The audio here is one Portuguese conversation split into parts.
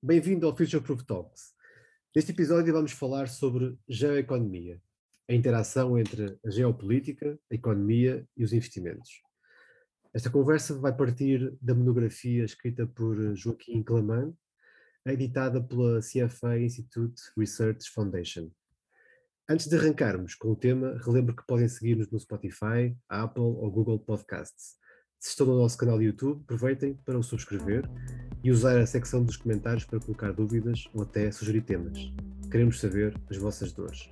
Bem-vindo ao Future Proof Talks. Neste episódio vamos falar sobre geoeconomia, a interação entre a geopolítica, a economia e os investimentos. Esta conversa vai partir da monografia escrita por Joaquim Claman, editada pela CFA Institute Research Foundation. Antes de arrancarmos com o tema, relembro que podem seguir-nos no Spotify, Apple ou Google Podcasts. Se estão no nosso canal de YouTube, aproveitem para o subscrever e usar a secção dos comentários para colocar dúvidas ou até sugerir temas. Queremos saber as vossas dores.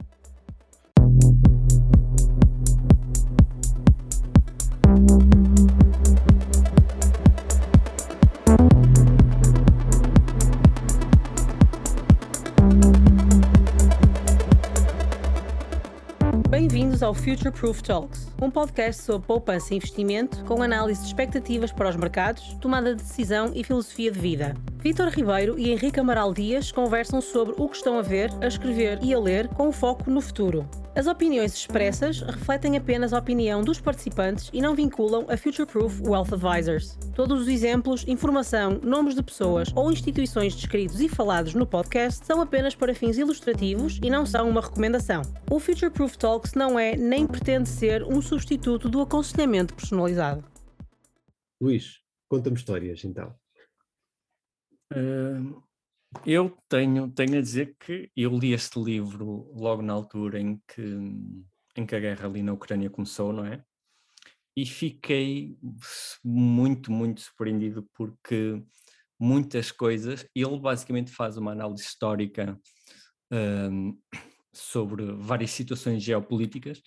Future Proof Talks, um podcast sobre poupança e investimento com análise de expectativas para os mercados, tomada de decisão e filosofia de vida. Vítor Ribeiro e Henrique Amaral Dias conversam sobre o que estão a ver, a escrever e a ler com foco no futuro. As opiniões expressas refletem apenas a opinião dos participantes e não vinculam a Future Proof Wealth Advisors. Todos os exemplos, informação, nomes de pessoas ou instituições descritos e falados no podcast são apenas para fins ilustrativos e não são uma recomendação. O Future Proof Talks não é nem pretende ser um substituto do aconselhamento personalizado. Luís, conta-me histórias então. Uh, eu tenho, tenho a dizer que eu li este livro logo na altura em que, em que a guerra ali na Ucrânia começou, não é? E fiquei muito, muito surpreendido porque muitas coisas, ele basicamente faz uma análise histórica um, sobre várias situações geopolíticas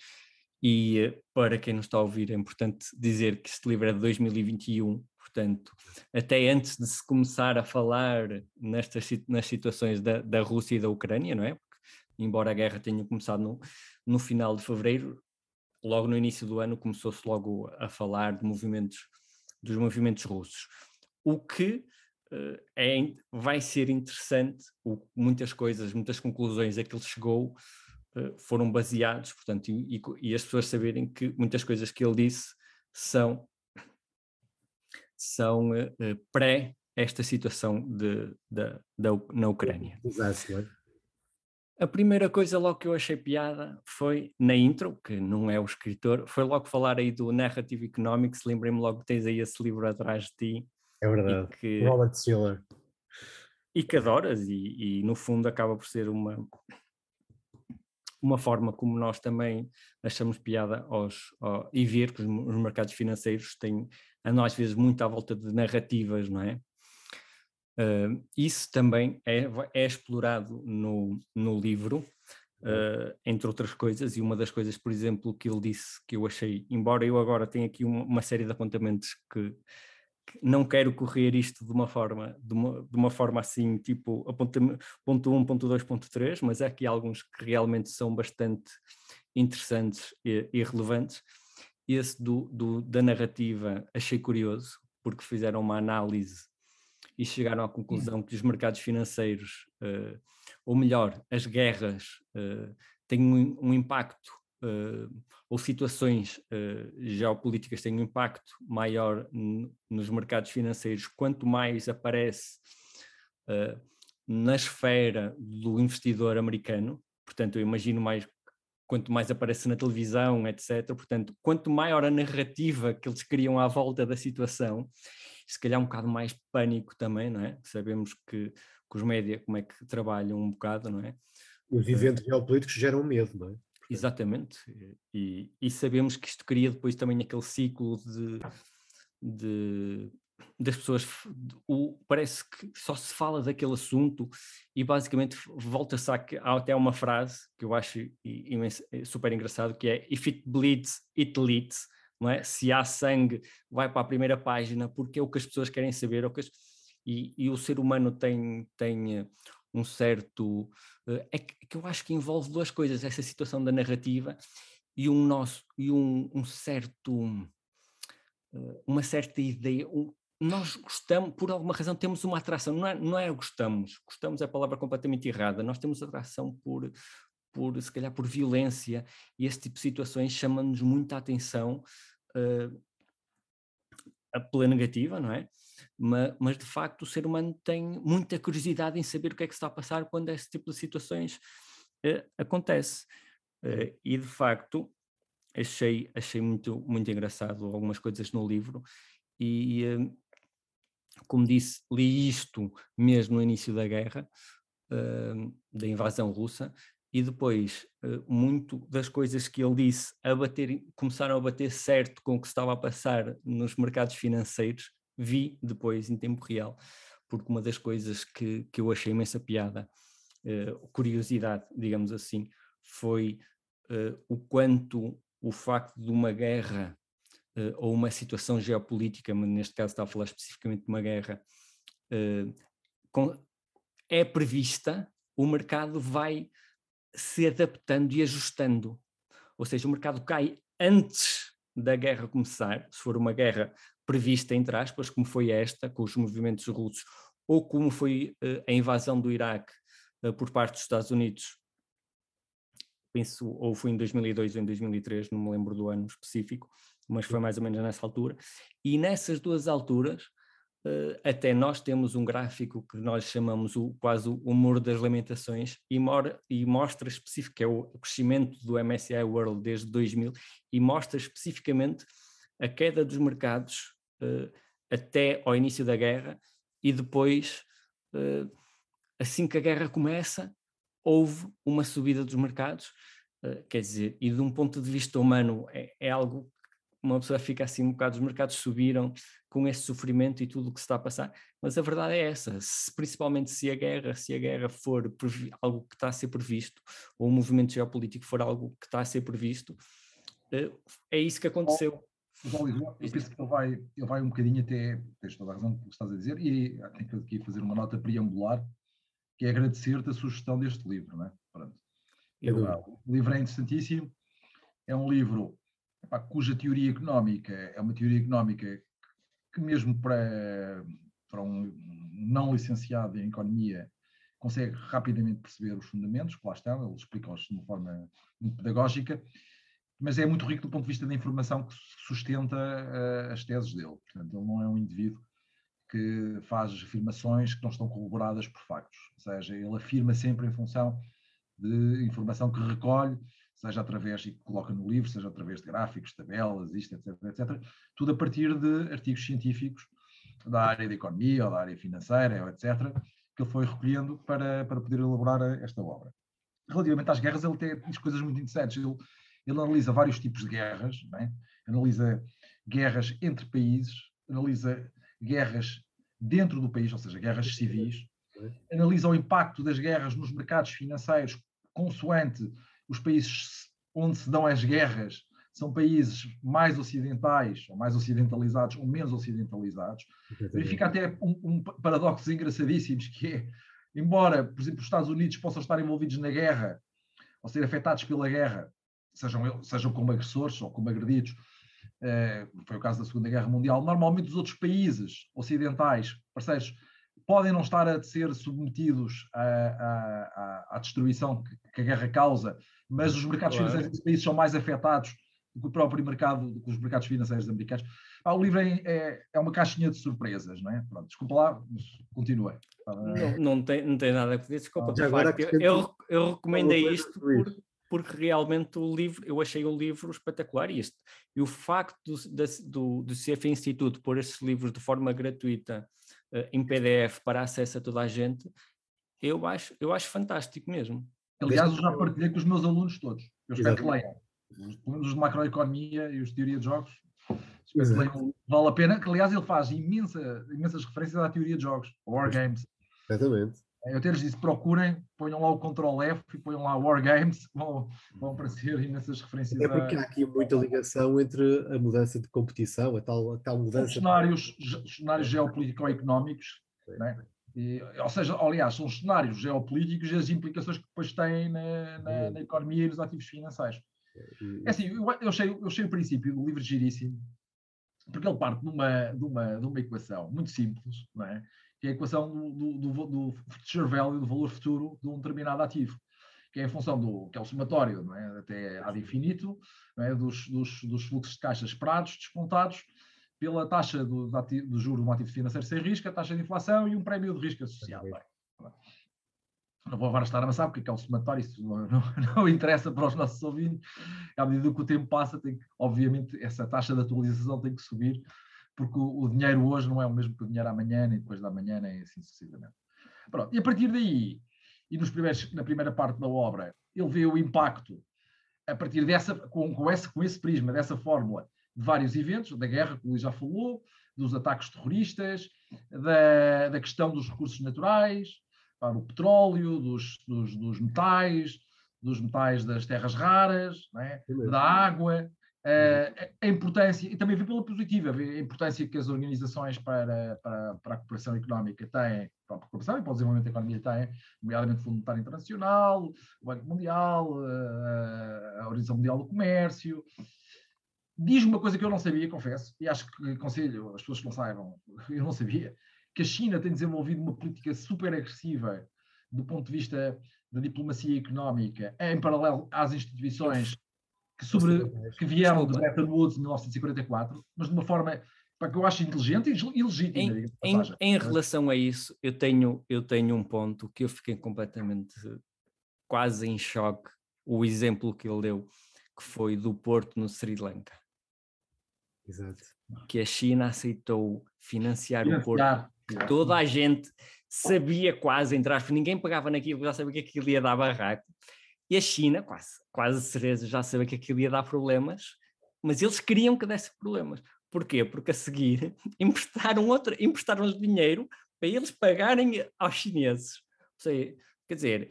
e para quem não está a ouvir é importante dizer que este livro é de 2021 Portanto, até antes de se começar a falar nestas nas situações da, da Rússia e da Ucrânia, não é? Porque, embora a guerra tenha começado no, no final de fevereiro, logo no início do ano começou-se logo a falar de movimentos, dos movimentos russos. O que uh, é, vai ser interessante, o, muitas coisas, muitas conclusões a que ele chegou foram baseados, portanto, e, e, as pessoas saberem que muitas coisas que ele disse são são uh, pré esta situação de, de, de, na Ucrânia. Exato. A primeira coisa logo que eu achei piada foi na intro, que não é o escritor, foi logo falar aí do Narrative Economics, lembrei-me logo que tens aí esse livro atrás de ti. É verdade, que, Robert Schiller. E que adoras, e, e no fundo acaba por ser uma, uma forma como nós também achamos piada aos, ao, e ver que os, os mercados financeiros têm andam às vezes muito à volta de narrativas, não é? Uh, isso também é, é explorado no, no livro, uh, entre outras coisas, e uma das coisas, por exemplo, que ele disse que eu achei, embora eu agora tenha aqui uma, uma série de apontamentos que, não quero correr isto de uma forma, de uma, de uma forma assim, tipo ponto 1, ponto 2, ponto 3, mas há aqui alguns que realmente são bastante interessantes e, e relevantes. Esse do, do, da narrativa achei curioso, porque fizeram uma análise e chegaram à conclusão que os mercados financeiros, uh, ou melhor, as guerras, uh, têm um, um impacto, uh, ou situações geopolíticas têm um impacto maior nos mercados financeiros quanto mais aparece na esfera do investidor americano. Portanto, eu imagino mais quanto mais aparece na televisão, etc. Portanto, quanto maior a narrativa que eles criam à volta da situação, se calhar um bocado mais pânico também, não é? Sabemos que, que os média como é que trabalham um bocado, não é? Os eventos geopolíticos geram medo, não é? Exatamente, e, e, sabemos que isto cria depois também aquele ciclo de, de das pessoas, o, parece que só se fala daquele assunto e basicamente volta-se a, há até uma frase que eu acho imenso, é super engraçado que é if it bleeds, it leads, não é? Se há sangue, vai para a primeira página porque é o que as pessoas querem saber, é as, e, e, o ser humano tem, tem eh, um certo, eh, é que, que, eu acho que envolve duas coisas, essa situação da narrativa e um nosso, e um, um certo, eh, uma certa ideia, nós gostamos, por alguma razão, temos uma atração, não é, não é gostamos, gostamos é a palavra completamente errada, nós temos atração por, por se calhar por violência, e esse tipo de situações chama-nos muita atenção uh, pela negativa, não é? Mas, mas, de facto o ser humano tem muita curiosidade em saber o que é que está a passar quando esse tipo de situações uh, acontece. Uh, e de facto achei, achei muito, muito engraçado algumas coisas no livro e uh, como disse, li isto mesmo no início da guerra, da invasão russa, e depois muito das coisas que ele disse a bater, começaram a bater certo com o que estava a passar nos mercados financeiros, vi depois em tempo real, porque uma das coisas que, que eu achei imensa piada, uh, curiosidade, digamos assim, foi uh, o quanto o facto de uma guerra ou uma situação geopolítica, mas neste caso está a falar especificamente de uma guerra, com, é prevista, o mercado vai se adaptando e ajustando. Ou seja, o mercado cai antes da guerra começar, se for uma guerra prevista, entre aspas, como foi esta, com os movimentos russos, ou como foi uh, a invasão do Iraque uh, por parte dos Estados Unidos, penso, ou foi em 2002 ou em 2003, não me lembro do ano específico, mas foi mais ou menos nessa altura. E nessas duas alturas, Uh, até nós temos um gráfico que nós chamamos o, quase o humor das lamentações e, mora, e mostra específico, que é o crescimento do MSCI World desde 2000 e mostra especificamente a queda dos mercados até ao início da guerra e depois, uh, assim que a guerra começa, houve uma subida dos mercados, quer dizer, e de um ponto de vista humano é, é algo uma pessoa fica assim um bocado, os mercados subiram com esse sofrimento e tudo o que se está a passar, mas a verdade é essa, se, principalmente se a guerra, se a guerra for algo que está a ser previsto, ou o movimento geopolítico for algo que está a ser previsto, eh, é isso que aconteceu. Mas, eu penso que ele vai, ele vai um bocadinho até, tens toda a razão que estás a dizer, e tenho que aqui fazer uma nota preambular, que é agradecer-te a sugestão deste livro, não é? Pronto. Eu, o livro é interessantíssimo, é um livro cuja teoria económica é uma teoria económica que mesmo para, para um não licenciado em economia consegue rapidamente perceber os fundamentos, que lá estão, ele explica-os de uma forma muito pedagógica, mas é muito rico do ponto de vista da informação que sustenta uh, as teses dele. Portanto, ele não é um indivíduo que faz afirmações que não estão corroboradas por factos, ou seja, ele afirma sempre em função de informação que recolhe seja através, e coloca no livro, seja através de gráficos, tabelas, isto, etc, etc, tudo a partir de artigos científicos da área da economia ou da área financeira, etc, que ele foi recolhendo para, para poder elaborar esta obra. Relativamente às guerras, ele tem, diz coisas muito interessantes. Ele, ele analisa vários tipos de guerras, é? analisa guerras entre países, analisa guerras dentro do país, ou seja, guerras civis, analisa o impacto das guerras nos mercados financeiros consoante os países onde se dão as guerras são países mais ocidentais, ou mais ocidentalizados, ou menos ocidentalizados. Verifica até um, um paradoxo engraçadíssimos, que é, embora, por exemplo, os Estados Unidos possam estar envolvidos na guerra, ou ser afetados pela guerra, sejam, sejam como agressores ou como agredidos, eh, foi o caso da Segunda Guerra Mundial, normalmente os outros países ocidentais, parceiros, podem não estar a ser submetidos à, à, à destruição que, que, a guerra causa, mas os mercados claro. financeiros desses países são mais afetados do que o próprio mercado, do que os mercados financeiros americanos. Ah, o livro é, é, é, uma caixinha de surpresas, não é? Pronto, desculpa lá, mas continua. Não, não, tem, não tem nada a ver, desculpa. Ah, agora eu, eu, eu recomendei isto por, porque realmente o livro, eu achei o livro espetacular e, este, e o facto do, do, do CF Instituto pôr estes livros de forma gratuita uh, em PDF para acesso a toda a gente, eu acho, eu acho fantástico mesmo. Aliás, eu já partilhei com os meus alunos todos. Eu espero que leiam. Os de macroeconomia e os de teoria de jogos. Espero que leiam. Vale a pena. Que, aliás, ele faz imensa, imensas referências à teoria de jogos, War Games. Exatamente. Eu até lhes disse, procurem, ponham lá o Ctrl F e ponham lá War Games, vão, vão aparecer imensas referências. É porque há aqui muita ligação entre a mudança de competição, a tal, a tal mudança. Os cenários, cenários geopolítico-económicos, né? E, ou seja, aliás, são os cenários geopolíticos e as implicações que depois têm na, na, na economia e nos ativos financeiros. É assim, eu, eu, achei, eu achei o princípio do livro giríssimo, porque ele parte de uma, de uma, de uma equação muito simples, não é? Que é a equação do, do, do, do future value, do valor futuro de um determinado ativo, que é a função do, que é o somatório, não é? até ad infinito, é? dos, dos, dos fluxos de caixa esperados, descontados, pela taxa do, do juro de um ativo financeiro sem risco, a taxa de inflação e um prémio de risco associado. Não vou agora estar a amassar porque é um somatório, isso não, não, não, interessa para os nossos ouvintes. À medida que o tempo passa, tem que, obviamente, essa taxa de atualização tem que subir, porque o, o, dinheiro hoje não é o mesmo que o dinheiro amanhã, nem depois da amanhã, nem assim sucessivamente. Pronto, e a partir daí, e nos primeiros, na primeira parte da obra, ele vê o impacto a partir dessa, com, com, esse, com esse prisma, dessa fórmula, de vários eventos, da guerra, que o Luís já falou, dos ataques terroristas, da, da questão dos recursos naturais, para o petróleo, dos, dos, dos, metais, dos metais das terras raras, é? da água, Uh, a importância, e também vi pela positiva, a importância que as organizações para, para, para a cooperação económica têm, para a cooperação e para o desenvolvimento da economia têm, nomeadamente o Fundo Monetário Internacional, o Banco Mundial, uh, a Organização Mundial do Comércio. Diz uma coisa que eu não sabia, confesso, e acho que aconselho as pessoas que não saibam, eu não sabia, que a China tem desenvolvido uma política super agressiva do ponto de vista da diplomacia económica, em paralelo às instituições que, sobre, que vieram de Bretton Woods em 1944, mas de uma forma que eu acho inteligente e ilegítima. Em, em, em, relação a isso, eu tenho, eu tenho um ponto que eu fiquei completamente quase em choque, o exemplo que ele deu, que foi do Porto no Sri Lanka. Exato. Que a China aceitou financiar, financiar. o Porto. Toda a gente sabia quase, entre aspas, ninguém pegava naquilo, já sabia que aquilo ia dar barraco. E a China, quase, quase certeza, já sabia que aquilo ia dar problemas, mas eles queriam que desse problemas. Porquê? Porque a seguir emprestaram, outro, emprestaram dinheiro para eles pagarem aos chineses. Ou seja, quer dizer,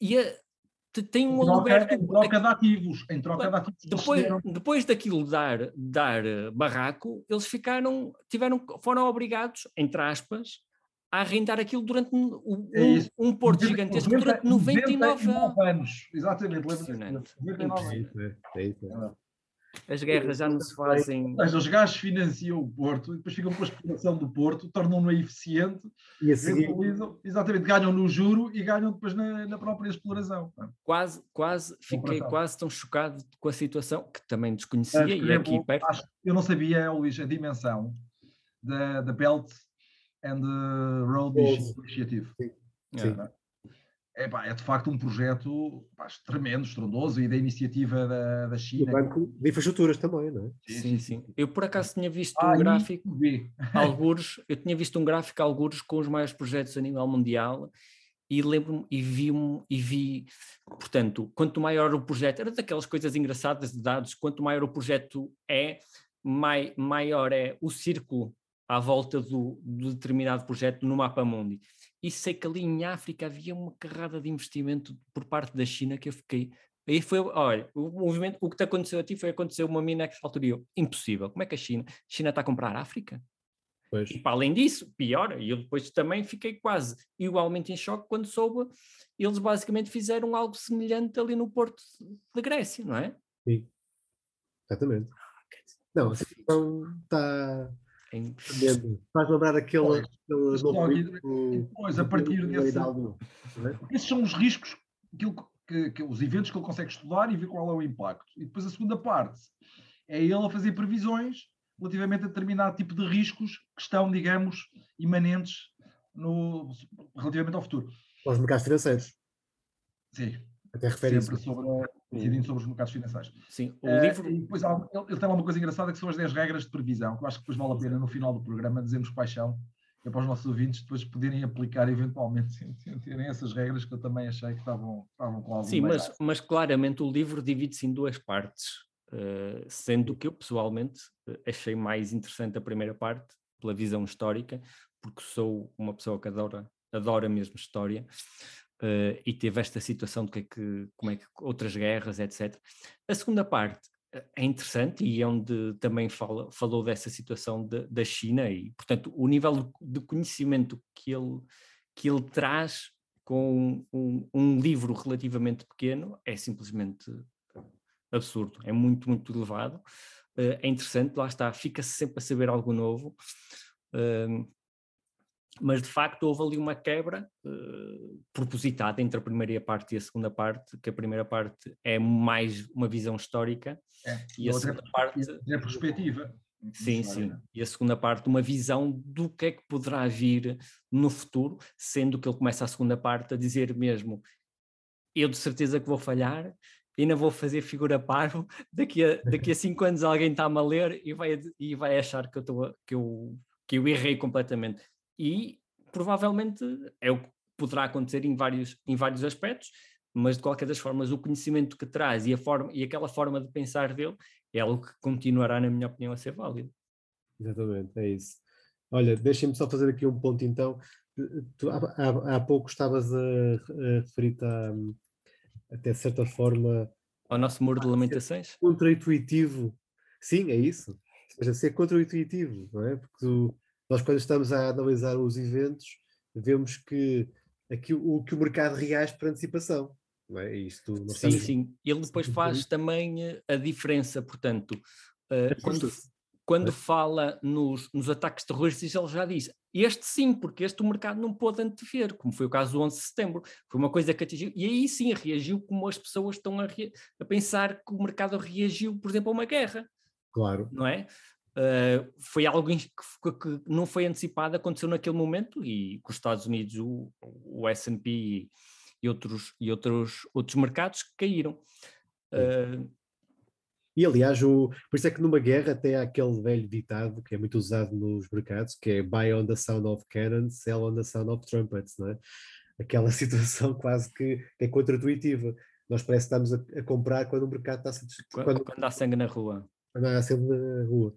e a, tem um aluguer... Em troca de ativos. Em troca de ativos. Depois, depois daquilo dar, dar barraco, eles ficaram, tiveram, foram obrigados, entre aspas, a arrendar aquilo durante um, é um porto gigantesco durante 99 anos. Exatamente, lembra-se. É isso, é As guerras já não se fazem. Mas os gajos financiam o Porto e depois ficam com a exploração do Porto, tornam-no eficiente, e a seguir... exatamente, ganham no juro e ganham depois na, na própria exploração. Quase, quase, fiquei quase tão chocado com a situação que também desconhecia. Mas, e aqui perto... acho, eu não sabia, Luís, a dimensão da, da Belt and the Road Initiative. Sim. Sim. É, pá, é de facto um projeto pá, tremendo, estrondoso e da iniciativa da, da China. O banco de infraestruturas também, não é? Sim, sim. sim. Eu por acaso tinha visto ah, um gráfico, alguns, eu tinha visto um gráfico, alguns com os maiores projetos a nível mundial e lembro-me e vi, e vi, portanto, quanto maior o projeto, era daquelas coisas engraçadas de dados, quanto maior o projeto é, mai, maior é o círculo à volta do, do determinado projeto no mapa mundi. E sei que ali em África havia uma carrada de investimento por parte da China que eu fiquei. Aí foi, olha, o movimento, o que te aconteceu a ti foi acontecer uma mina que eu, impossível. Como é que a China? A China está a comprar a África? Pois. E para além disso, pior, e eu depois também fiquei quase igualmente em choque quando soube, eles basicamente fizeram algo semelhante ali no Porto da Grécia, não é? Sim, exatamente. Não, a situação está em... Faz lembrar aquele. aquele depois, a partir desse. É? Esses são os riscos, que, que, os eventos que ele consegue estudar e ver qual é o impacto. E depois a segunda parte é ele a fazer previsões relativamente a determinado tipo de riscos que estão, digamos, imanentes no, relativamente ao futuro. Aos mercados financeiros. Sim. Até refere Sempre sobre, incidindo sobre os mercados financeiros. Sim, o uh, livro... E depois ele, ele, tem lá uma coisa engraçada que são as 10 regras de previsão, que eu acho que depois vale a pena no final do programa dizermos quais são, é para os nossos ouvintes depois poderem aplicar eventualmente, terem essas regras que eu também achei que estavam, estavam com algum Sim, mas, mas claramente o livro divide-se em duas partes, uh, sendo que eu pessoalmente eh, achei mais interessante a primeira parte, pela visão histórica, porque sou uma pessoa que adora, adora mesmo história, uh, e teve esta situação de que, é que, como é que outras guerras, etc. A segunda parte eh, é interessante e é onde também fala, falou dessa situação de, da China e, portanto, o nível de conhecimento que ele, que ele traz com um, um livro relativamente pequeno é simplesmente absurdo, é muito, muito elevado. Uh, é interessante, lá está, fica-se sempre a saber algo novo. Uh, mas de facto houve ali uma quebra uh, propositada entre a primeira parte e a segunda parte, que a primeira parte é mais uma visão histórica é, e a segunda parte é perspectiva. Sim, sim. E a segunda parte, uma visão do que é que poderá vir no futuro, sendo que ele começa a segunda parte a dizer mesmo: eu de certeza que vou falhar, ainda vou fazer figura parvo, daqui a, daqui a cinco anos alguém está-me a ler e vai, e vai achar que eu, tô, que, eu, que eu errei completamente. E provavelmente é o que poderá acontecer em vários, em vários aspectos, mas de qualquer das formas o conhecimento que traz e, a forma, e aquela forma de pensar dele é algo que continuará, na minha opinião, a ser válido. Exatamente, é isso. Olha, deixem-me só fazer aqui um ponto então. Tu, há, há, há pouco estavas a, a referir-te a, até certa forma. Ao nosso muro de lamentações? Contra-intuitivo. Sim, é isso. Ou seja, ser contra-intuitivo, não é? Porque tu, nós, quando estamos a analisar os eventos, vemos que aqui, o que o mercado reage por antecipação. Não é? Isto, sim, estamos... sim. Ele depois faz também eh, a diferença, portanto, uh, quando, quando é. fala nos, nos ataques terroristas, ele já diz este sim, porque este o mercado não pôde antever, como foi o caso do 11 de setembro. Foi uma coisa que atingiu, e aí sim reagiu como as pessoas estão a, a pensar que o mercado reagiu, por exemplo, a uma guerra. Claro. Não é? Uh, foi algo que, que, não foi antecipado, aconteceu naquele momento e com os Estados Unidos, o, o S&P e, outros, e outros, outros mercados caíram. Uh, e aliás, o, por isso é que numa guerra até há aquele velho ditado que é muito usado nos mercados, que é buy on the sound of cannons, sell on the sound of trumpets, não é? Aquela situação quase que, é contra-intuitiva. Nós parece que estamos a, a, comprar quando o mercado está a quando, quando há sangue na rua. Quando há sangue na rua.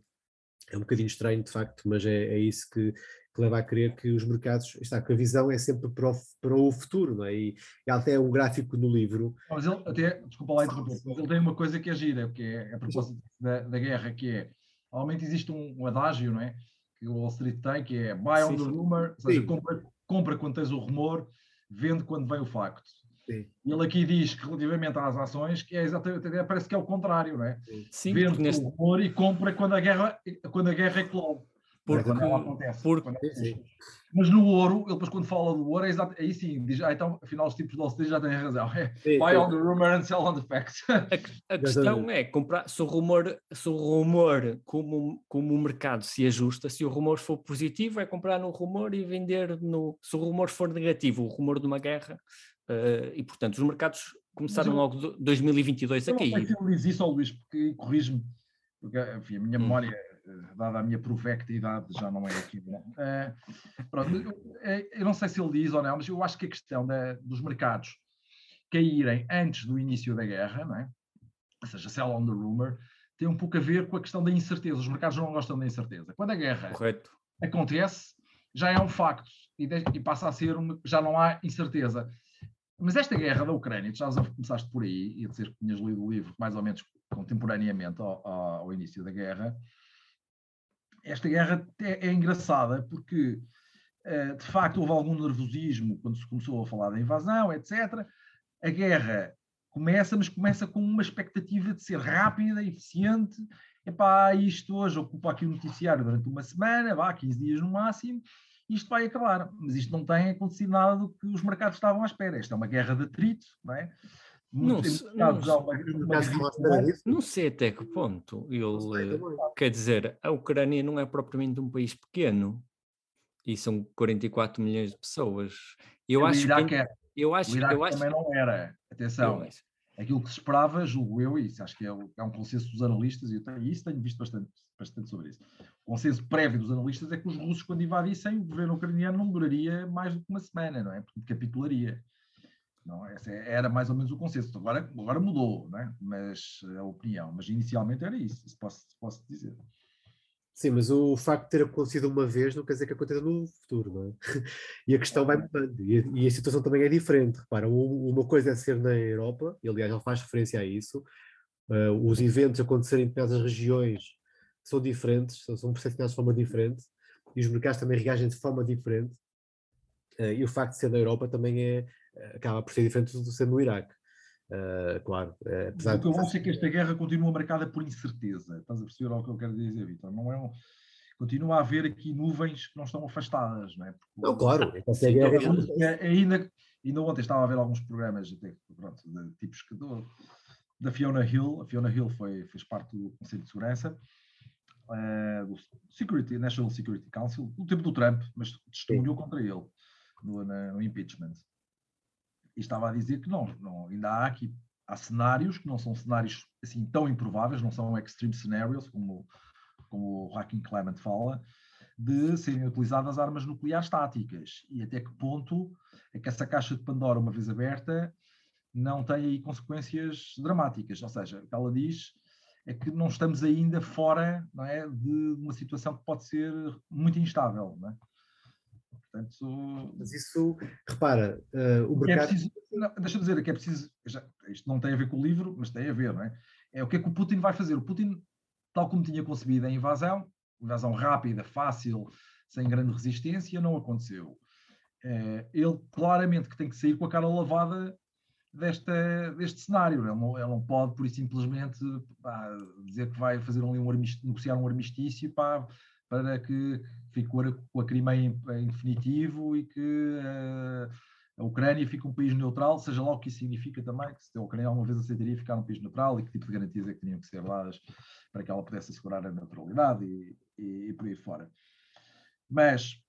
É um bocadinho estranho, de facto, mas é, é isso que, que leva a crer que os mercados, está, que a visão é sempre para o, para o futuro, não é? E, e até um gráfico no livro. Mas ele até, desculpa lá interromper, mas ele tem uma coisa que é gira, que é a propósito da, da guerra, que é, normalmente existe um, um, adágio, não é? Que o Wall Street tem, que é buy on the rumor, ou seja, compra, compra quando tens o rumor, vende quando vem o facto. Sim. Ele aqui diz que relativamente às ações, que é exatamente, parece que é o contrário, não é? Sim, Vende neste... o rumor e compra quando a guerra, quando a guerra é eclode. Porque, quando ela acontece. Porque, Mas no ouro, ele depois quando fala do ouro, é exato, aí sim, diz, ah, então afinal os tipos de Wall já têm razão. É, buy on the rumor and sell on the facts. A, a questão é comprar, se o rumor, se o rumor como, como o mercado se ajusta, se o rumor for positivo, é comprar no rumor e vender no. Se o rumor for negativo, o rumor de uma guerra, uh, e portanto os mercados começaram eu, logo 2022 a cair. Eu não sei se ele diz isso ao Luís, porque corrige-me, porque enfim, a minha hum. memória eh, dada a minha provecta idade, já não é aqui. É, pronto, eu, eu, não sei se ele diz ou não, mas eu acho que a questão da, dos mercados caírem antes do início da guerra, não é? ou seja, sell on the rumor, tem um pouco a ver com a questão da incerteza. Os mercados não gostam da incerteza. Quando a guerra Correto. acontece, já é um facto e, de, e passa a ser, um, já não há incerteza. Mas esta guerra da Ucrânia, tu já começaste por aí, e a dizer que tinhas lido o livro mais ou menos contemporaneamente ao, ao início da guerra, esta guerra é, é engraçada porque, uh, de facto, houve algum nervosismo quando se começou a falar da invasão, etc. A guerra começa, mas começa com uma expectativa de ser rápida, eficiente. Epá, isto hoje ocupa aqui o noticiário durante uma semana, vá, 15 dias no máximo, isto vai acabar. Mas isto não tem acontecido nada do que os mercados estavam à espera. Esta é uma guerra de atrito, não é? Não, não, uma, não, sei até que ponto ele quer dizer, a Ucrânia não é propriamente um país pequeno e são 44 milhões de pessoas. Eu o acho Iraque que é. eu acho, o Iraque eu acho, também não era. Atenção, aquilo que se esperava, julgo eu, e isso acho que é, é um consenso dos analistas, e tenho, isso tenho visto bastante, bastante sobre isso. O consenso prévio dos analistas é que os russos, quando invadissem, o governo ucraniano não duraria mais do que uma semana, não é? Porque capitularia. Não, esse era mais ou menos o consenso. Agora, agora mudou, né? mas a opinião. Mas inicialmente era isso, isso posso, posso dizer. Sim, mas o facto de ter acontecido uma vez não quer dizer que aconteça no futuro, não é? E a questão vai mudando. E a, situação também é diferente. Repara, uma coisa é ser na Europa, e aliás ele faz referência a isso. Uh, os eventos acontecerem em determinadas regiões são diferentes, são, são percepcionados de forma diferente, e os mercados também reagem de forma diferente. Uh, e o facto de ser na Europa também é, acaba por ser diferente do ser no Iraque. Uh, claro. É, apesar o que eu acho é que esta guerra continua marcada por incerteza. Estás a perceber o que eu quero dizer, Vitor? Não é um, continua a haver aqui nuvens que não estão afastadas, não é? Porque, não, claro. Esta guerra... é, ainda, ainda ontem estava a ver alguns programas até, pronto, de tipos que da Fiona Hill. A Fiona Hill foi, fez parte do Conselho de Segurança uh, do Security, National Security Council, no tempo do Trump, mas testemunhou contra ele no, no, impeachment. Estava a dizer que não, não, ainda há aqui há cenários que não são cenários assim tão improváveis, não são extreme scenarios, como, como o Hacking Clement fala, de serem utilizadas armas nucleares táticas. E até que ponto é que essa caixa de Pandora, uma vez aberta, não tem aí consequências dramáticas. Ou seja, o que ela diz é que não estamos ainda fora não é, de uma situação que pode ser muito instável. Não é? Portanto, Mas isso, repara, uh, o mercado. É preciso, deixa eu dizer que é preciso. Já, isto não tem a ver com o livro, mas tem a ver, não é? É o que é que o Putin vai fazer. O Putin, tal como tinha concebido a invasão, invasão rápida, fácil, sem grande resistência, não aconteceu. É, ele claramente que tem que sair com a cara lavada desta, deste cenário. Ele não, ele não pode, por simplesmente, pá, dizer que vai fazer ali um negociar um armistício pá, para que fique com a, Crimeia em, em, definitivo e que uh, a Ucrânia fique um país neutral, seja lá o que isso significa também, que se a Ucrânia alguma vez aceitaria ficar um país neutral e que tipo de garantias é que tinham que ser dadas para que ela pudesse assegurar a neutralidade e, e, e por aí fora. Mas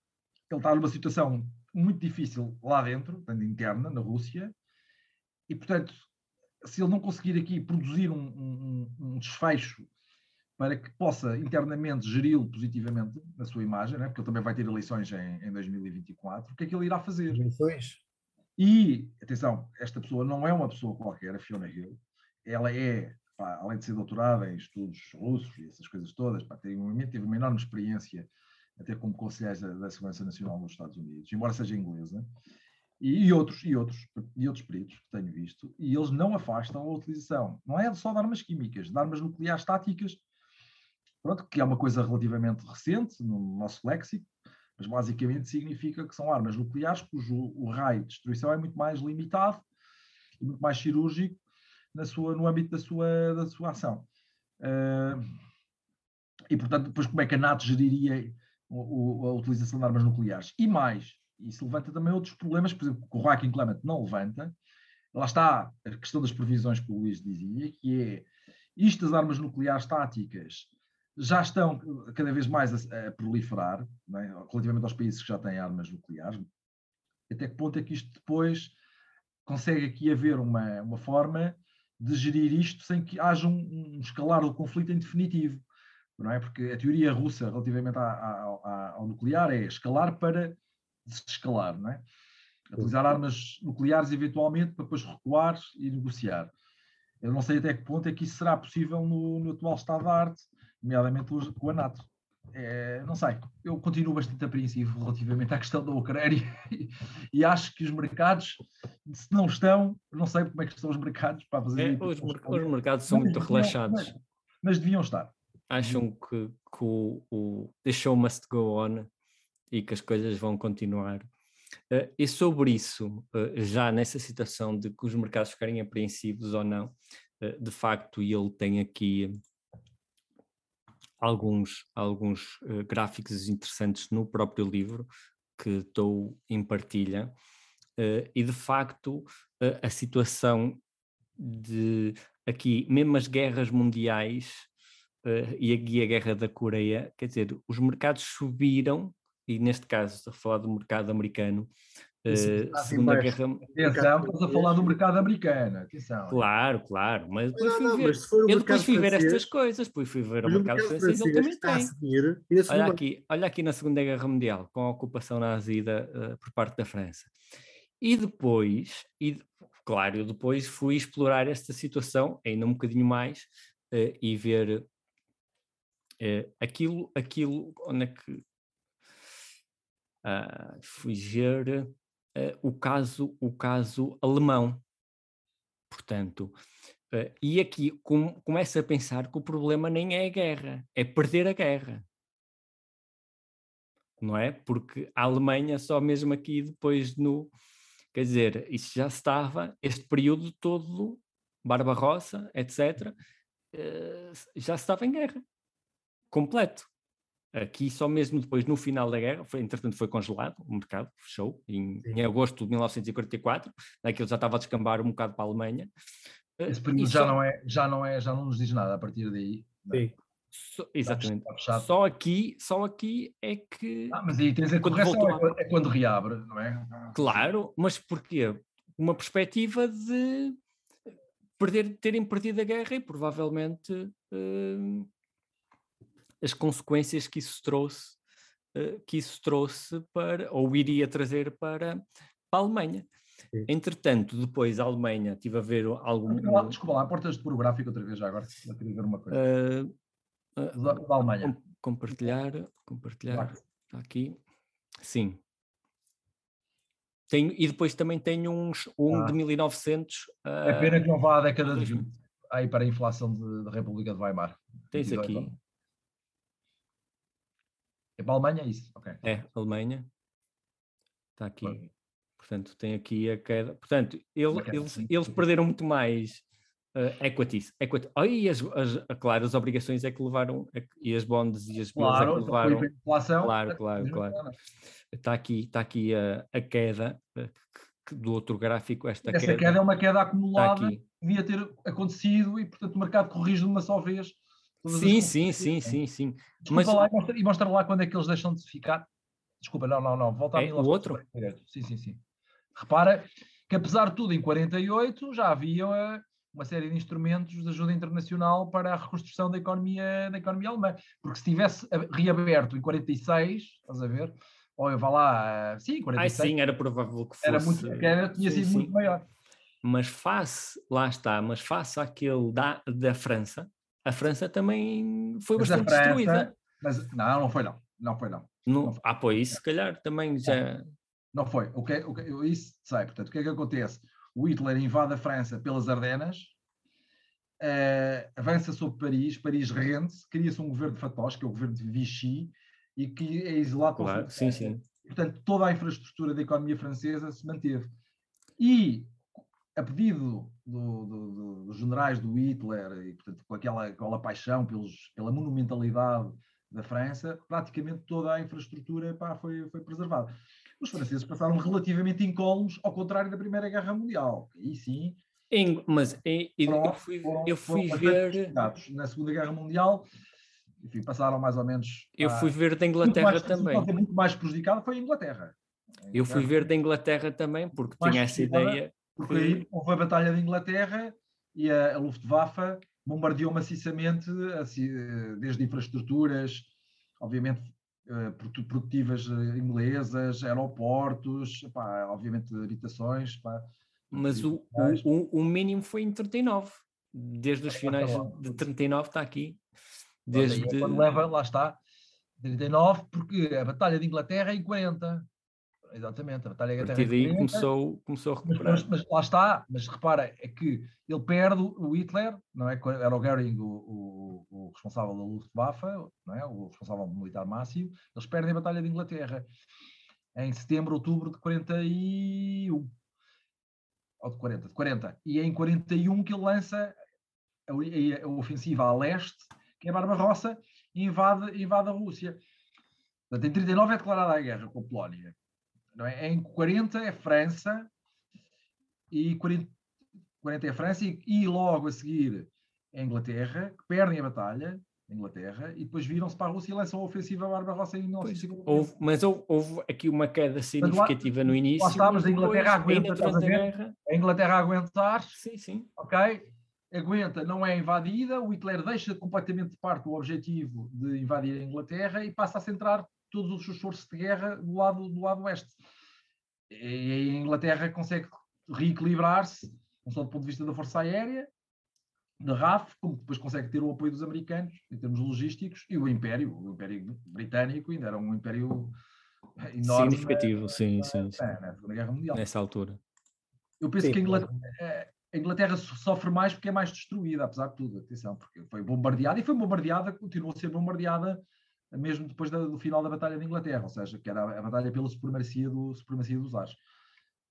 ele está numa situação muito difícil lá dentro, interna, na Rússia, e, portanto, se ele não conseguir aqui produzir um, um, um desfecho para que possa internamente geri-lo positivamente na sua imagem, né? porque ele também vai ter eleições em, em 2024, o que é que ele irá fazer? Eleições? E, atenção, esta pessoa não é uma pessoa qualquer, a Fiona Hill, ela é, pá, além de ser doutorada em estudos russos e essas coisas todas, pá, teve, uma, teve uma enorme experiência até como conselheiro da, da Segurança Nacional nos Estados Unidos, embora seja inglesa, e, e, outros, e outros, e outros peritos que tenho visto, e eles não afastam a utilização, não é só de armas químicas, de armas nucleares táticas, pronto, que é uma coisa relativamente recente no nosso léxico, mas basicamente significa que são armas nucleares cujo o raio de destruição é muito mais limitado e muito mais cirúrgico na sua, no âmbito da sua, da sua ação. Uh, e, portanto, depois como é que a NATO geriria o, a utilização de armas nucleares? E mais, isso levanta também outros problemas, por exemplo, que o Hacking Clement não levanta. Lá está a questão das previsões que o Luís dizia, que é isto das armas nucleares táticas já estão cada vez mais a, a proliferar, é? relativamente aos países que já têm armas nucleares. Até que ponto é que isto depois consegue aqui haver uma, uma forma de gerir isto sem que haja um, um escalar do conflito em definitivo? Não é? Porque a teoria russa relativamente ao nuclear é escalar para desescalar, não é? Utilizar armas nucleares eventualmente para depois recuar e negociar. Eu não sei até que ponto é que isso será possível no, no atual estado da arte, nomeadamente com a NATO. É, não sei, eu continuo bastante apreensivo relativamente à questão da Ucrânia e, e, acho que os mercados, se não estão, não sei como é que estão os mercados para fazer. É, os, os, mercados são muito deviam, relaxados. Mas, mas, deviam estar. Acham que, que o, o The Show Must Go On e que as coisas vão continuar. Uh, e sobre isso, uh, já nessa situação de que os mercados ficarem apreensivos ou não, uh, de facto, ele tem aqui alguns, alguns gráficos interessantes no próprio livro que estou em partilha. e de facto, a situação de aqui, mesmo as guerras mundiais e aqui a guerra da Coreia, quer dizer, os mercados subiram e neste caso a falar do mercado americano, Uh, Segunda Guerra. Atenção, estás a falar do mercado americano. Atenção. Claro, claro. Mas depois fui ver, mas eu depois fui ver estas coisas, depois fui ver o mercado, mercado francês, ele também tem. Seguir, olha, aqui, olha aqui na Segunda Guerra Mundial, com a ocupação nazida uh, por parte da França. E depois, e, claro, eu depois fui explorar esta situação ainda um bocadinho mais uh, e ver aquilo, aquilo onde é que uh, fui ver uh, o, caso, o caso alemão. Portanto, uh, e aqui com, começa a pensar que o problema nem é a guerra, é perder a guerra. Não é? Porque a Alemanha só mesmo aqui depois no... Quer dizer, isso já estava, este período todo, Barbarossa, etc., já estava em guerra. Completo. Aqui só mesmo depois, no final da guerra, foi, entretanto foi congelado, o mercado fechou em, em agosto de 1944, aquilo já estava a descambar um bocado para a Alemanha. Eh, Esse período já, só... não é, já, não é, já não nos diz nada a partir daí. É? Sim. So, exatamente. Só aqui, só aqui é que. Ah, mas aí tens a correção, é quando, é quando reabre, não é? Claro, mas porquê? Uma perspectiva de perder, terem perdido a guerra e provavelmente uh, as consequências que isso trouxe, uh, que isso trouxe para, ou iria trazer para, para a Alemanha. Sim. Entretanto, depois a Alemanha, tive a ver algum. Desculpa lá, portas de pornográfico outra vez já agora, eu queria ver uma coisa. Uh, da, da Alemanha. Compartilhar, compartilhar, claro. está aqui. Sim. Tenho, e depois também tenho uns, um ah. de 1900. Uh, é pena que não vá à década de 20, aí para a inflação da República de Weimar. Tens 22, aqui. Não? É para a Alemanha é isso? Okay. É, Alemanha. Está aqui. Portanto, tem aqui a queda. Portanto, ele, eles, eles perderam muito mais Uh, equities, equity. Oh, e as, as, claro, as obrigações é que levaram, é e as bonds e as claro, é que levaram. Inflação, claro, é claro, claro. Está aqui, está aqui a, a queda do outro gráfico. Esta Essa queda, queda é uma queda acumulada que devia ter acontecido e, portanto, o mercado corrige de uma só vez. Sim, sim, sim, sim, sim. Mas... lá e mostra, lá quando é que eles deixam de ficar. Desculpa, não, não, não. Volta é, a O outro? Sim, sim, sim. Repara que, apesar de tudo, em 48 já havia uma série de instrumentos de ajuda internacional para a reconstrução da economia, da economia alemã. Porque se tivesse reaberto em 46, estás a ver? Ou eu vá lá, sim, 46. Ai, sim, era provável que fosse. Era muito, era, tinha sim, sido sim. muito maior. Mas face, lá está, mas face àquele da, da França, a França também foi mas bastante França, destruída. Mas não, não foi não. Não foi não. não, não foi. Ah, pois isso se calhar também já. Não foi. O que, o que, isso sei. Portanto, o que é que acontece? o Hitler invade a França pelas Ardenas, uh, avança sobre Paris, Paris rende-se, cria-se um governo de que é o governo de Vichy, e que é isolado claro, sim, sim. Portanto, toda a infraestrutura da economia francesa se manteve. E, a pedido do, do, do, dos generais do Hitler, e portanto, com aquela, aquela paixão pelos, pela monumentalidade da França, praticamente toda a infraestrutura pá, foi, foi preservada os franceses passaram relativamente incólumes, ao contrário da Primeira Guerra Mundial. E sim. Em, mas em, foram, eu fui, foram, eu fui ver. Na Segunda Guerra Mundial, enfim, passaram mais ou menos. Eu fui ver da Inglaterra mais, também. Muito mais prejudicada foi a Inglaterra. A Inglaterra. Eu fui ver da Inglaterra também, porque tinha essa ideia. Porque aí houve a Batalha de Inglaterra e a, a Luftwaffe bombardeou maciçamente assim, desde infraestruturas, obviamente eh, produtivas eh, inglesas, aeroportos, pá, obviamente habitações. Pá, Mas o, o, o, mínimo foi em 39, desde os finais de 39 está aqui. Desde... Aí, quando leva, lá está, 39, porque a Batalha de Inglaterra é em 40. Exatamente, a Batalha. A partir daí começou, começou a recuperar. Mas, mas, lá está, mas repara, é que ele perde o Hitler, não é? Era o Goering o, o, o responsável da Luftwaffe, não é? o responsável militar máximo, eles perdem a Batalha de Inglaterra em setembro, outubro de 41. Ou de 40, de 40. E é em 41 que ele lança a, a, a ofensiva a leste, que é a Barbarossa, e invade, invade a Rússia. Portanto, em 39 é declarada a guerra com a Polónia. Não é? Em 40 é França, e 40, 40 é França, e, e, logo a seguir é a Inglaterra, que perdem a batalha, Inglaterra, e depois viram-se para a Rússia e lançam a ofensiva Barbarossa em 1950. Houve, mas houve, houve, aqui uma queda significativa lá, no início. Lá estávamos, a Inglaterra aguenta, a, a Inglaterra a aguentar, sim, sim. ok? Aguenta, não é invadida, o Hitler deixa completamente de parte o objetivo de invadir a Inglaterra e passa a centrar todos os esforços de guerra do lado, do lado oeste. E a Inglaterra consegue reequilibrar-se, não só do ponto de vista da Força Aérea, da RAF, como depois consegue ter o apoio dos americanos em termos logísticos, e o Império, o Império Britânico ainda era um império enorme. Significativo, né? sim, sim, sim. É, na Segunda Guerra Mundial. Nessa altura. Eu penso sim, que a Inglaterra, eh, a Inglaterra, sofre mais porque é mais destruída, apesar de tudo, atenção, porque foi bombardeada e foi bombardeada, continuou a ser bombardeada mesmo depois do final da Batalha de Inglaterra, ou seja, que era a batalha pela supremacia, do, supremacia dos ares.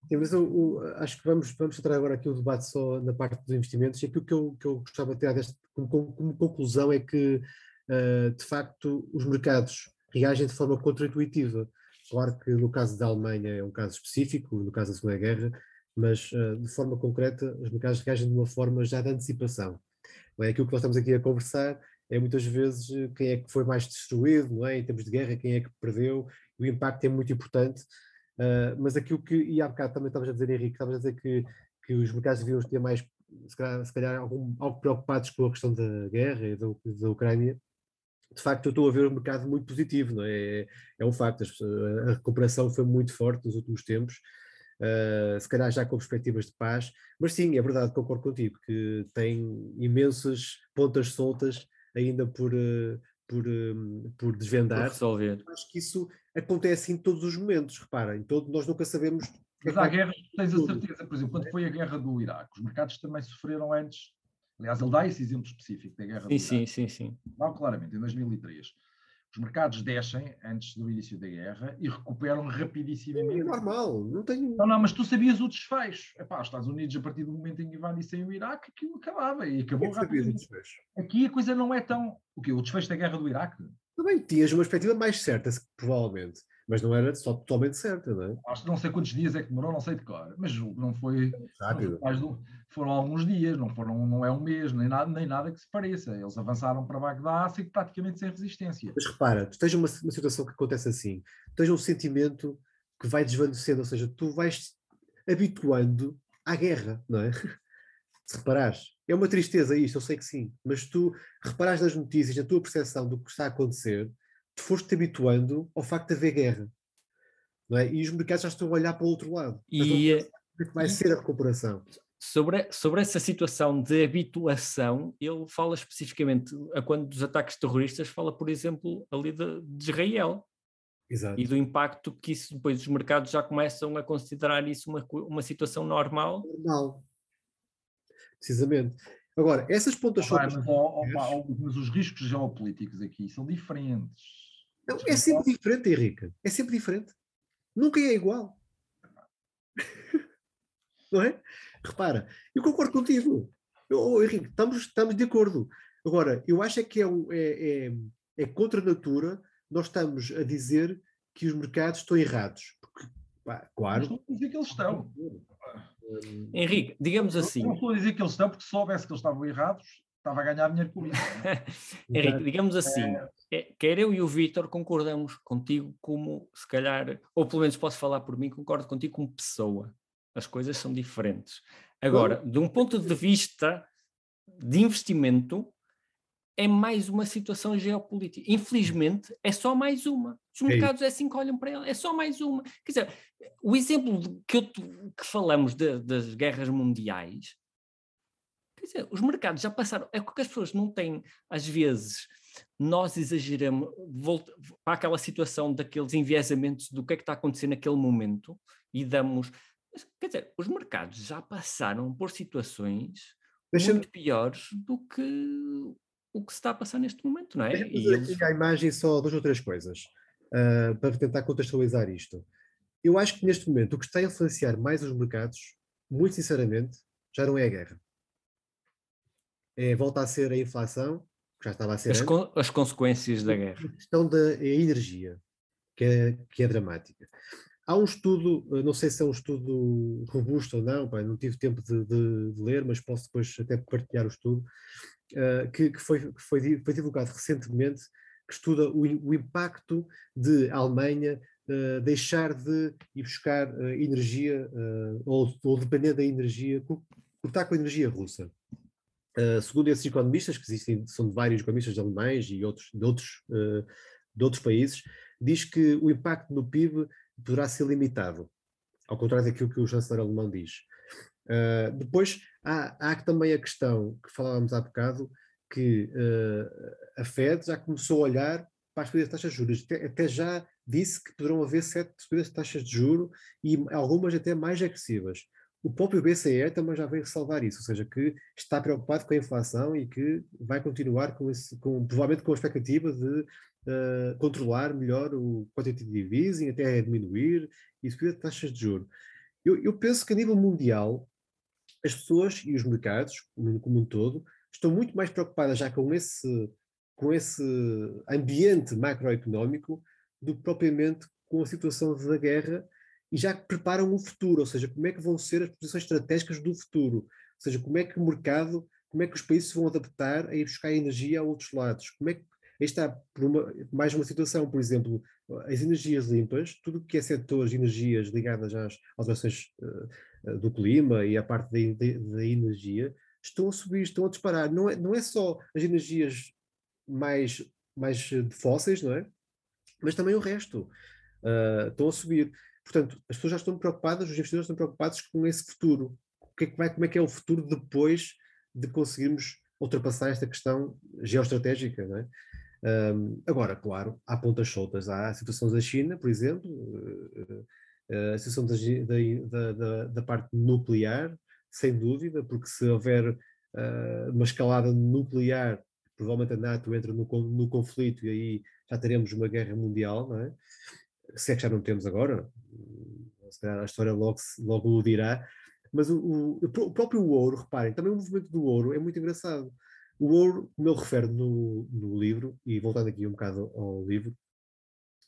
Sim, mas eu, eu, acho que vamos, vamos entrar agora aqui o debate só na parte dos investimentos e aquilo que eu, que eu gostava de ter deste, como, como, conclusão é que, uh, de facto, os mercados reagem de forma contra-intuitiva. Claro que no caso da Alemanha é um caso específico, no caso da Segunda Guerra, mas uh, de forma concreta os mercados reagem de uma forma já de antecipação. É aquilo que nós estamos aqui a conversar é muitas vezes quem é que foi mais destruído, não é? Em termos de guerra, quem é que perdeu, o impacto é muito importante. Uh, mas aquilo que, e há bocado também estavas a dizer, Henrique, estavas a dizer que, que os mercados deviam ter mais, se calhar, se calhar algum, algo preocupados com a questão da guerra e da, da Ucrânia. De facto, eu estou a ver um mercado muito positivo, não é? É, é um facto, a recuperação foi muito forte nos últimos tempos. Uh, se calhar já com perspectivas de paz, mas sim, é verdade, concordo contigo, que tem imensas pontas soltas ainda por, uh, por, um, por desvendar. Por resolver. Acho que isso acontece em todos os momentos, reparem, todo, nós nunca sabemos. Mas há guerras, tens a certeza, por exemplo, quando foi a guerra do Iraque, os mercados também sofreram antes. Aliás, ele dá esse exemplo específico da guerra sim, do sim, Iraque. Sim, sim, sim. Não, claramente, em 2003 os mercados descem antes do início da guerra e recuperam rapidissimamente. É normal, não tem. Não, não, mas tu sabias o desfecho. Epá, os Estados Unidos, a partir do momento em que invadissem o Iraque, aquilo acabava e acabou é rapidamente. Aqui a coisa não é tão. O que? O desfecho da guerra do Iraque? Também tinhas uma perspectiva mais certa, provavelmente mas não era só totalmente certa, não é? Acho que não sei quantos dias é que demorou, não sei de cor, mas não foi, rápido. Não foi foram alguns dias, não foram, não é um mês, nem nada, nem nada que se pareça. Eles avançaram para Bagdá assim, praticamente sem resistência. Mas repara, tu esteja uma, uma situação que acontece assim, esteja um sentimento que vai desvanecendo, ou seja, tu vais habituando à guerra, não é? Se reparares, é uma tristeza isto, eu sei que sim, mas tu reparares nas notícias, na tua percepção do que está a acontecer, tu foste-te habituando ao facto de haver guerra. Não é? E os mercados já estão a olhar para o outro lado. E, é que vai ser a recuperação. Sobre, sobre essa situação de habituação, ele fala especificamente, a quando dos ataques terroristas, fala, por exemplo, ali de, de Israel. Exato. E do impacto que isso, depois os mercados já começam a considerar isso uma, uma situação normal. Normal. Precisamente. Agora, essas pontas oh, mas, oh, oh, mas os riscos geopolíticos aqui são diferentes. Não, é sempre diferente, Henrique. É sempre diferente. Nunca é igual. Não é? Repara, eu concordo contigo. Eu, oh, Henrique, estamos, estamos de acordo. Agora, eu acho é que é, é, é, é contra a natura nós estamos a dizer que os mercados estão errados. Porque, pá, claro. Não estou a dizer que eles estão. Henrique, digamos assim. Não estou a dizer que eles estão, porque se soubesse que eles estavam errados, estava a ganhar dinheiro com isso. Henrique, digamos assim, é... quer eu e o Vítor concordamos contigo como, se calhar, ou pelo menos posso falar por mim, concordo contigo como pessoa. As coisas são diferentes. Agora, de um ponto de vista de investimento, é mais uma situação geopolítica. Infelizmente, é só mais uma. Os é mercados é, assim que olham para ela, é só mais uma. Quer dizer, o exemplo que, eu, que falamos de, das guerras mundiais Quer dizer, os mercados já passaram. É porque as pessoas não têm, às vezes, nós exageramos volta, para aquela situação daqueles enviesamentos do que é que está acontecendo naquele momento e damos. Quer dizer, os mercados já passaram por situações muito piores do que o que se está a passar neste momento, não é? E eles... a imagem só duas ou três coisas uh, para tentar contextualizar isto. Eu acho que neste momento o que está a influenciar mais os mercados, muito sinceramente, já não é a guerra é, volta a ser a inflação, já estava a ser. As, con as consequências da guerra. A questão da energia, que é, que é dramática. Há um estudo, não sei se é um estudo robusto ou não, pá, não tive tempo de, de, de, ler, mas posso depois até partilhar o estudo, uh, que, que, foi, que foi, foi, divulgado recentemente, que estuda o, o impacto de a Alemanha uh, deixar de ir buscar uh, energia, ou, ou depender da energia, cortar com a energia russa. Uh, segundo esses economistas, que existem, são de vários economistas alemães e outros, de, outros, uh, de outros países, diz que o impacto no PIB poderá ser limitado, ao contrário daquilo que o chanceler alemão diz. Uh, depois, há, há, também a questão que falávamos há bocado, que a Fed já começou a olhar para as subidas de taxas de juros, até, até, já disse que poderão haver sete subidas de taxas de juros e algumas até mais agressivas. O próprio BCE também já veio ressalvar isso, ou seja, que está preocupado com a inflação e que vai continuar com esse, com, provavelmente com a expectativa de uh, controlar melhor o quantitative easing, até diminuir e subir taxas de juros. Eu, eu, penso que a nível mundial as pessoas e os mercados, como um todo, estão muito mais preocupadas já com esse, com esse ambiente macroeconómico do que propriamente com a situação da guerra e já preparam o futuro, ou seja, como é que vão ser as posições estratégicas do futuro, ou seja, como é que o mercado como é que os países se vão adaptar a ir buscar energia a outros lados? Como é que está por uma, mais uma situação, por exemplo, as energias limpas, tudo que é setores de energias ligadas às alterações uh, do clima e à parte da energia, estão a subir, estão a disparar. Não é, não é só as energias mais, mais fósseis, não é? Mas também o resto uh, estão a subir. Portanto, as pessoas já estão preocupadas, os investidores estão preocupados com esse futuro. O que é que vai, como é que é o futuro depois de conseguirmos ultrapassar esta questão geoestratégica, não é? Um, agora, claro, há pontas soltas. Há a situação da China, por exemplo, uh, uh, a situação da, da, da, da, parte nuclear, sem dúvida, porque se houver uh, uma escalada nuclear, provavelmente a NATO entra no, no conflito e aí já teremos uma guerra mundial, não é? Se é que já não temos agora, se calhar a história logo, logo o dirá, mas o, o, o próprio ouro, reparem, também o movimento do ouro é muito engraçado o ouro, como ele refere no, no livro, e voltando aqui um bocado ao livro,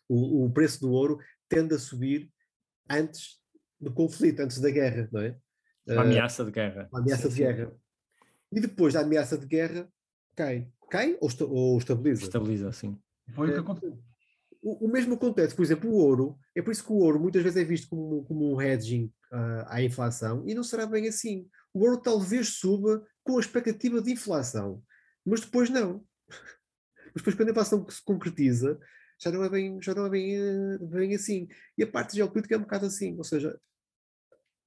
o, o, preço do ouro tende a subir antes do conflito, antes da guerra, não é? A ameaça de guerra. A ameaça sim, de guerra. Sim. E depois da ameaça de guerra, cai. Cai ou, esta, ou estabiliza? Estabiliza, sim. Foi o que aconteceu. O, o, mesmo acontece, por exemplo, o ouro, é por isso que o ouro muitas vezes é visto como, como um hedging uh, à inflação, e não será bem assim. O ouro talvez suba com a expectativa de inflação. Mas depois não. Mas depois, quando a inflação se concretiza, já não é bem, já não é bem, eh, bem assim. E a parte geopolítica é um bocado assim. Ou seja,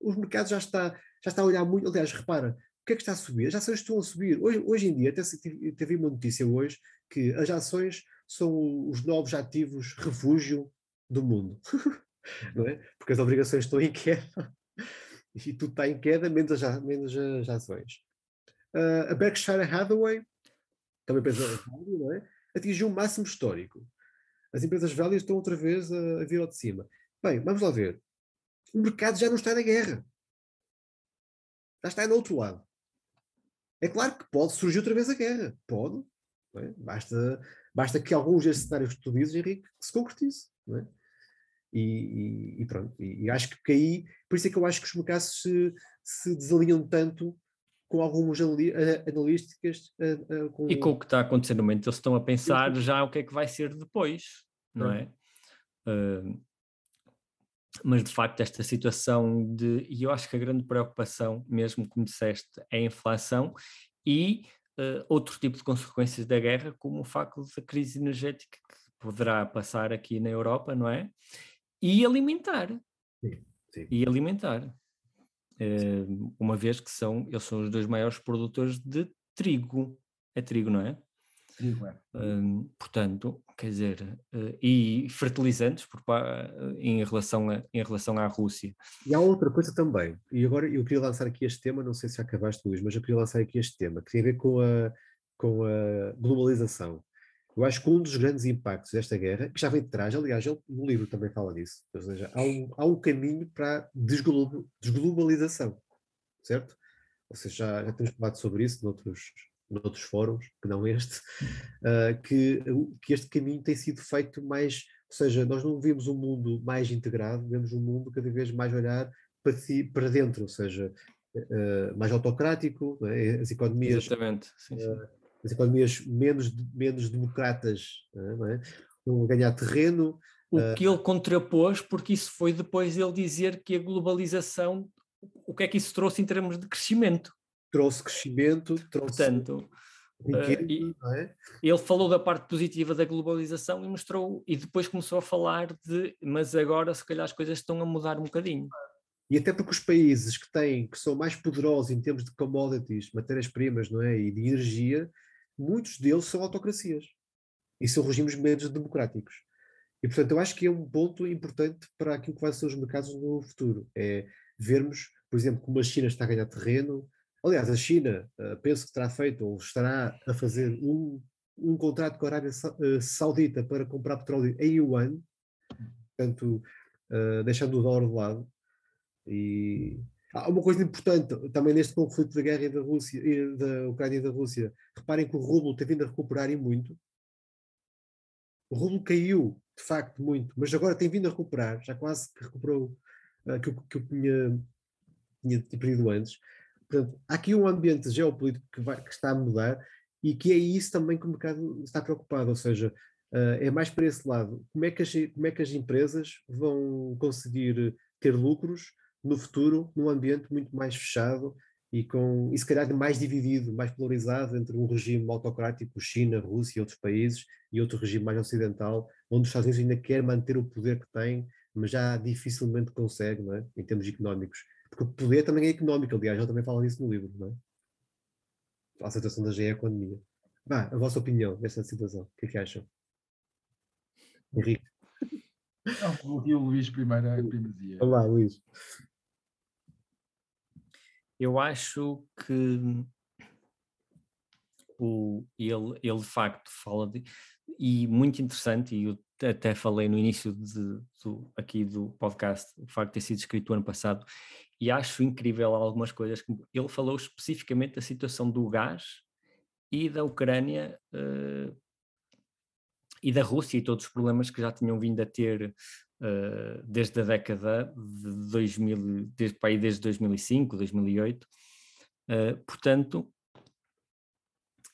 os mercados já está, já está a olhar muito. Aliás, repara, o que é que está a subir? As ações estão a subir. Hoje, hoje em dia, até teve uma notícia hoje que as ações são os novos ativos refúgio do mundo. não é? Porque as obrigações estão em queda e tudo está em queda, menos as, menos as ações. Uh, a Berkshire Hathaway, uma empresa velha, não é? atingiu um máximo histórico. As empresas velhas estão outra vez a, a vir ao de cima. Bem, vamos lá ver. O mercado já não está na guerra. Já está no outro lado. É claro que pode surgir outra vez a guerra. Pode. É? Basta, basta que alguns destes cenários que tu dizes, Henrique, se concretize. É? E, e, e, pronto. E, e, acho que aí, por isso é que eu acho que os mercados se, se desalinham tanto com algumas analísticas. Com... E com o que está acontecendo no momento, eles estão a pensar já o que é que vai ser depois, não é? Uh, mas de facto, esta situação de. E eu acho que a grande preocupação, mesmo como disseste, é a inflação e uh, outro tipo de consequências da guerra, como o facto da crise energética que poderá passar aqui na Europa, não é? E alimentar. Sim, sim. E alimentar. Eh, uma vez que são, eles são os dois maiores produtores de trigo. É trigo, não é? Trigo, é. portanto, quer dizer, uh, e fertilizantes por, uh, em, relação a, em relação à Rússia. E há outra coisa também, e agora eu queria lançar aqui este tema, não sei se acabaste, Luís, mas eu queria lançar aqui este tema, que tem a ver com a, com a globalização. Eu acho que um dos grandes impactos desta guerra, que já vem de trás, aliás, ele, no livro também fala disso, ou seja, há um, há um caminho para a desglobalização, certo? Ou seja, já, já temos falado sobre isso noutros, noutros fóruns, que não este, uh, que, que este caminho tem sido feito mais, ou seja, nós não vemos um mundo mais integrado, vemos um mundo cada vez mais olhar para, si, para dentro, ou seja, uh, mais autocrático, é? as economias... Exatamente, sim, sim. Uh, as economias menos, menos democratas não é? vão ganhar terreno. O que ele contrapôs, porque isso foi depois ele dizer que a globalização, o que é que isso trouxe em termos de crescimento? Trouxe crescimento, trouxe. Portanto, uh, é? ele falou da parte positiva da globalização e mostrou, e depois começou a falar de, mas agora se calhar as coisas estão a mudar um bocadinho. E até porque os países que têm, que são mais poderosos em termos de commodities, matérias-primas, não é, e de energia, muitos deles são autocracias e são regimes menos democráticos. E, portanto, eu acho que é um ponto importante para aquilo que vai ser os mercados no futuro. É vermos, por exemplo, como a China está a ganhar terreno. Aliás, a China, uh, penso que terá feito ou estará a fazer um, um contrato com a Arábia eh, Saudita para comprar petróleo em yuan, portanto, uh, deixando o dólar de lado. E, Há uma coisa importante também neste conflito da guerra da Rússia da Ucrânia e da Rússia. Reparem que o rublo tem vindo a recuperar e muito. O rublo caiu, de facto, muito, mas agora tem vindo a recuperar, já quase que recuperou uh, que, que eu tinha, tinha perdido antes. Portanto, há aqui um ambiente geopolítico que, vai, que está a mudar e que é isso também que o mercado está preocupado, ou seja, uh, é mais para esse lado. Como é, que as, como é que as empresas vão conseguir ter lucros no futuro num ambiente muito mais fechado e com e se calhar mais dividido, mais polarizado entre um regime autocrático, China, Rússia e outros países, e outro regime mais ocidental, onde os Estados Unidos ainda quer manter o poder que tem, mas já dificilmente consegue, é? em termos económicos. Porque o poder também é económico, aliás, ele também fala disso no livro, não é? A situação da geoeconomia. Vá, a vossa opinião nesta situação, o que é que acham? Henrique. Não, coloquei o Luís primeiro em primazia. Olá, Luís. Eu acho que o, ele, ele de facto fala de, e muito interessante, e eu até falei no início de, do, aqui do podcast, o facto de ter sido escrito ano passado, e acho incrível algumas coisas ele falou especificamente da situação do gás e da Ucrânia uh, e da Rússia e todos os problemas que já tinham vindo a ter uh, desde a década de 2000, desde, aí, desde 2005, 2008. Uh, portanto,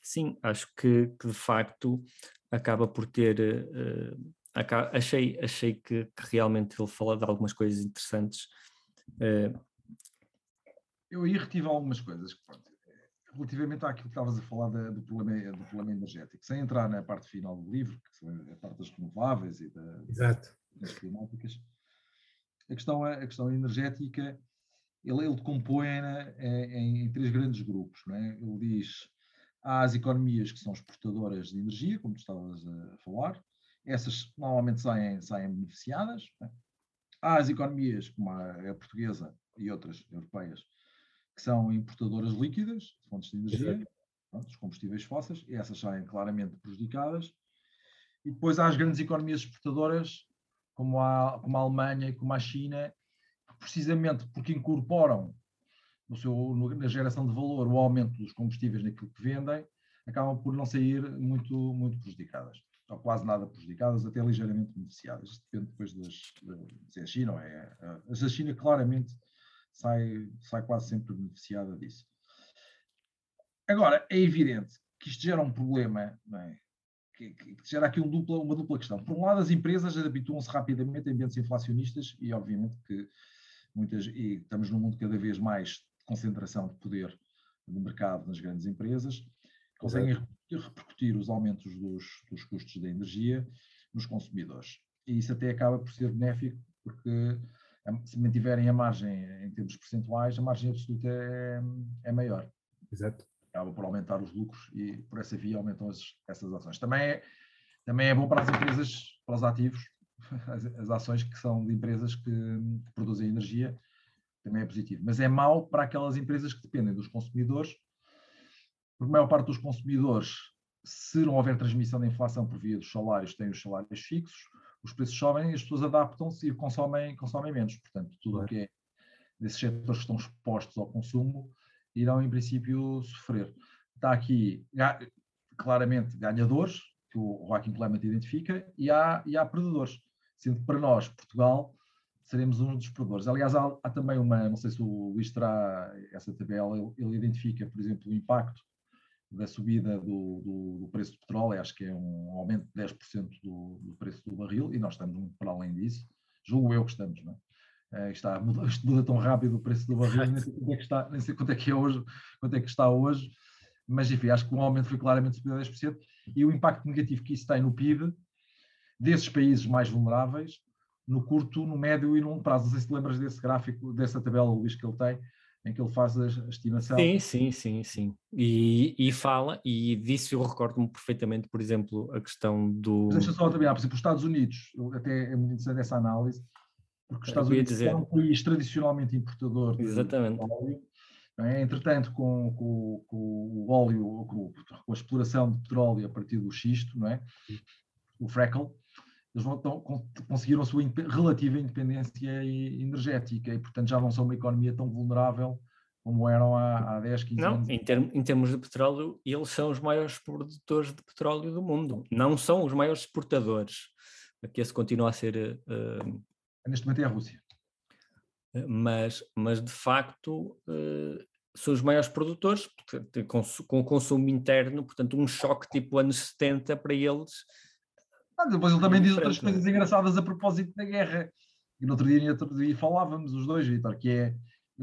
sim, acho que, que, de facto acaba por ter. Uh, acaba, achei achei que, que, realmente ele fala de algumas coisas interessantes. Uh, eu aí retive algumas coisas. Pronto, relativamente àquilo que estavas a falar da, do, problema, do problema energético, sem entrar na parte final do livro, que são a parte das renováveis e da, Exato. das climáticas, a questão, a questão energética, ele, ele decompõe em, em, três grandes grupos. Não é? Ele diz, há as economias que são exportadoras de energia, como tu estavas a falar, essas normalmente saem, saem beneficiadas. É? Há as economias, como a, a portuguesa e outras europeias, que são importadoras líquidas, de fontes de energia, pronto, os combustíveis fósseis, e essas saem claramente prejudicadas. E depois há as grandes economias exportadoras, como a, como a Alemanha e como a China, precisamente porque incorporam no seu, na geração de valor o aumento dos combustíveis naquilo que vendem, acabam por não sair muito, muito prejudicadas, ou quase nada prejudicadas, até ligeiramente beneficiadas. Depende depois das, se é a China ou é. A China claramente sai, sai quase sempre beneficiada disso. Agora, é evidente que isto gera um problema, é? que, que, que, gera aqui um dupla, uma dupla questão. Por um lado, as empresas habituam-se rapidamente a ambientes inflacionistas e, obviamente, que muitas, e estamos num mundo cada vez mais de concentração de poder no mercado nas grandes empresas, conseguem repercutir os aumentos dos, dos custos da energia nos consumidores. E isso até acaba por ser benéfico, porque se mantiverem a margem em termos percentuais, a margem absoluta é, é maior. Exato. Acaba por aumentar os lucros e por essa via aumentam as, essas ações. Também é, também é bom para as empresas, para os ativos, as, as ações que são de empresas que, que, produzem energia, também é positivo. Mas é mau para aquelas empresas que dependem dos consumidores, porque a maior parte dos consumidores, se não houver transmissão da inflação por via dos salários, têm os salários fixos, os preços sobem, as pessoas adaptam-se e consomem, consomem menos. Portanto, tudo o que é desses setores que estão expostos ao consumo irão, em princípio, sofrer. Está aqui claramente ganhadores, que o Joaquim Clement identifica, e há, e há perdedores. Sendo que para nós, Portugal, seremos um dos perdedores. Aliás, há, há, também uma, não sei se o Luís terá essa tabela, ele, ele identifica, por exemplo, o impacto da subida do, do, do, preço do petróleo, acho que é um aumento de 10% do, do preço do barril, e nós estamos muito para além disso, julgo eu que estamos, não é? está, muda, muda tão rápido o preço do barril, nem sei quanto é que está, nem sei quanto é que é hoje, quanto é que está hoje, mas enfim, acho que o aumento foi claramente superior a 10%, e o impacto negativo que isso tem no PIB desses países mais vulneráveis, no curto, no médio e no longo prazo. Não sei se lembras desse gráfico, dessa tabela, Luís, que ele tem, em que ele faz a, estimação. Sim, sim, sim, sim. E, e fala, e disso eu recordo-me perfeitamente, por exemplo, a questão do. Deixa só terminar, por exemplo, os Estados Unidos, até é muito interessante essa análise, porque os Estados Unidos dizer... é um país tradicionalmente importador Exatamente. de óleo. É? Entretanto, com, com, com, o óleo, com, com, a exploração de petróleo a partir do xisto, não é? o freckle, eles vão, conseguiram a sua relativa independência energética e, portanto, já não são uma economia tão vulnerável como eram há, há 10, 15 não, anos. Em, term, em termos de petróleo, eles são os maiores produtores de petróleo do mundo. Não são os maiores exportadores. Aqui esse continua a ser. Uh, Neste momento é a Rússia. Mas, mas de facto, uh, são os maiores produtores, com, com o consumo interno, portanto, um choque tipo anos 70 para eles. Ah, depois ele também diz outras coisas engraçadas a propósito da guerra. E no outro dia, no outro dia falávamos os dois, Vitor, que é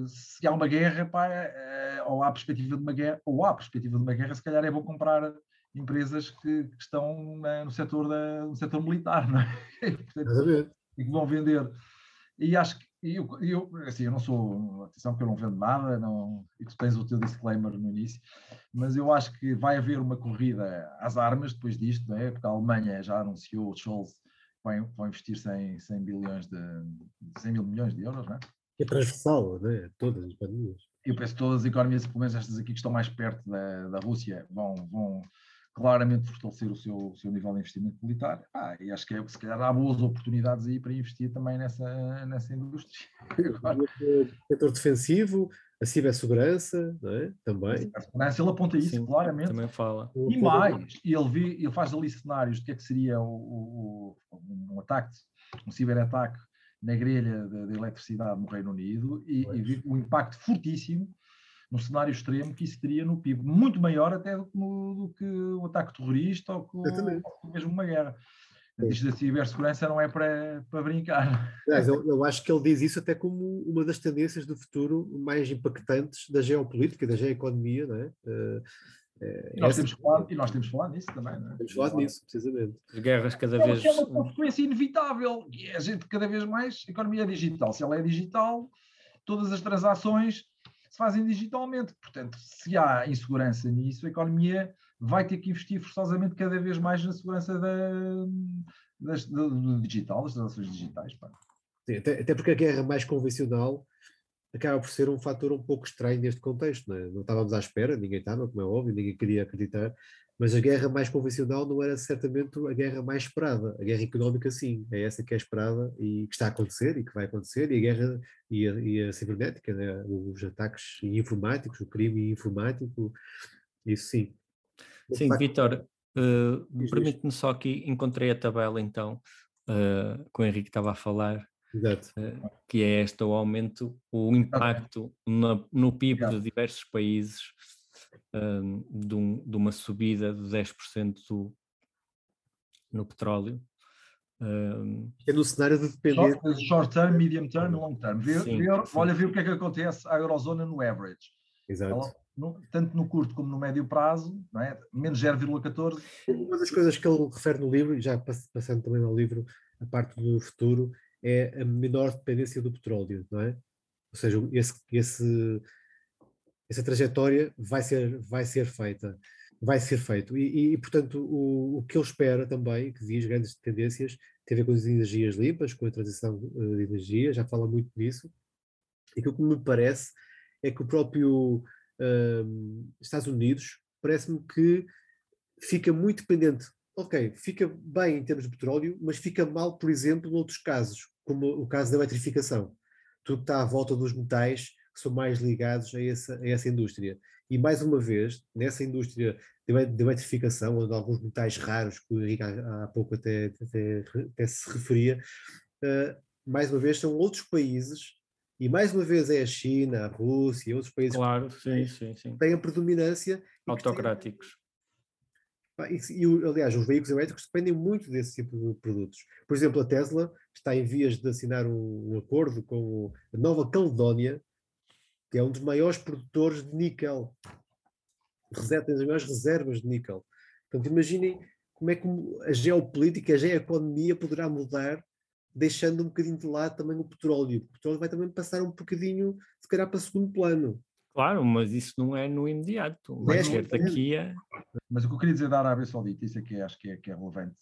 se há uma guerra, pá, é, ou há perspectiva de uma guerra, ou há perspectiva de uma guerra, se calhar é bom comprar empresas que, que estão no, setor da, no setor militar, não é? Portanto, e que vão vender. E acho que eu, eu, assim, eu não sou, atenção que eu não vendo nada, não, e tu tens o teu disclaimer no início, mas eu acho que vai haver uma corrida às armas depois disto, não é? porque a Alemanha já anunciou, o Scholz vai, vai investir 100, 100, bilhões de, 100 mil milhões de euros, não é? É transversal, não é? Todas as pandemias. Eu penso que todas as economias, pelo menos estas aqui que estão mais perto da, da Rússia, vão, vão claramente fortalecer o seu, o seu nível de investimento militar. Ah, e acho que é, se calhar há boas oportunidades aí para investir também nessa, nessa indústria. O setor defensivo, a cibersegurança, não é? Também. A cibersegurança, ele aponta isso Sim, claramente. Também fala. E mais, ele, vi, ele faz ali cenários de que é que seria o, o um ataque, um ciberataque na grelha da eletricidade no Reino Unido e, e o impacto fortíssimo no cenário extremo que isso teria no PIB, muito maior até do que, no, do que o ataque terrorista ou, que, ou mesmo uma guerra. Isto da cibersegurança não é para, para brincar. Aliás, eu, eu, acho que ele diz isso até como uma das tendências do futuro mais impactantes da geopolítica, da geoeconomia, não é? Uh, é, e, nós temos falado, e nós temos falado nisso também, não é? Temos falado nisso, precisamente. As guerras cada é, vez. É uma consequência inevitável. E a gente cada vez mais, a economia é digital. Se ela é digital, todas as transações se fazem digitalmente. Portanto, se há insegurança nisso, a economia vai ter que investir forçosamente cada vez mais na segurança da, das, do, digital, das transações digitais. Sim, até, até, porque a guerra mais convencional acaba por ser um fator um pouco estranho neste contexto. Não, é? não estávamos à espera, ninguém estava, como é óbvio, ninguém queria acreditar, mas a guerra mais convencional não era certamente a guerra mais esperada. A guerra económica, sim, é essa que é esperada e que está a acontecer e que vai acontecer. E a guerra e a, e a cibernética, né? os ataques informáticos, o crime informático, isso sim. Sim, Vitor, uh, permite-me só aqui, encontrei a tabela então, uh, que o Henrique estava a falar. Uh, que é este o aumento, o impacto no, no PIB de diversos países um, de, um, de, uma subida de 10% do, no petróleo. Um, é no cenário de depender. Short, short term, medium term e long term. Vê, sim, vê, sim. Olha, vê o que é que acontece à Eurozona no average. Exato. Ela, no, tanto no curto como no médio prazo, não é? menos 0,14. Uma das coisas que ele refere no livro, e já passando também ao livro, a parte do futuro, é a menor dependência do petróleo, não é? Ou seja, esse, esse essa trajetória vai ser, vai ser feita, vai ser feito. E, e portanto, o, o, que ele espera também, que diz grandes tendências, tem a ver com as energias limpas, com a transição eh, de energia, já fala muito disso, e o que me parece é que o próprio um, Estados Unidos parece-me que fica muito dependente. Ok, fica bem em termos de petróleo, mas fica mal, por exemplo, noutros casos, como o caso da eletrificação. Tudo que está à volta dos metais que são mais ligados a essa, a essa indústria. E mais uma vez, nessa indústria de eletrificação, onde alguns metais raros, que o Henrique há, há pouco até, até, até, se referia, uh, mais uma vez são outros países, e mais uma vez é a China, a Rússia, outros países claro, sim, sim, sim. têm a predominância. Autocráticos. E, e, aliás, os veículos elétricos dependem muito desse tipo de produtos. Por exemplo, a Tesla está em vias de assinar um, um acordo com a Nova Caledónia, que é um dos maiores produtores de níquel. Tem as maiores reservas de níquel. Portanto, imaginem como é que a geopolítica, a geoeconomia poderá mudar, deixando um bocadinho de lado também o petróleo. O petróleo vai também passar um bocadinho, se calhar, para segundo plano. Claro, mas isso não é no imediato. Vai é, ser daqui a. Mas o que eu queria dizer da Arábia Saudita, isso é que acho que é, que é relevante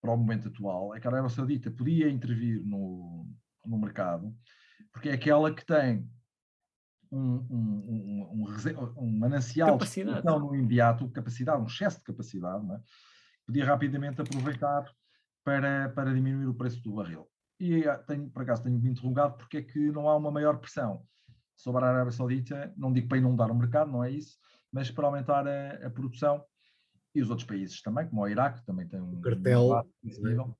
para o momento atual, é que a Arábia Saudita podia intervir no, no mercado, porque é aquela que tem um, um, um, um manancial capacidade. de no imediato, capacidade, um excesso de capacidade, é? podia rapidamente aproveitar para, para diminuir o preço do barril. E ah, tenho, por acaso tenho me interrogado porque é que não há uma maior pressão sobre a Arábia Saudita, não digo para inundar o mercado, não é isso, mas para aumentar a, a produção e os outros países também, como o Iraque, também tem um cartel. Um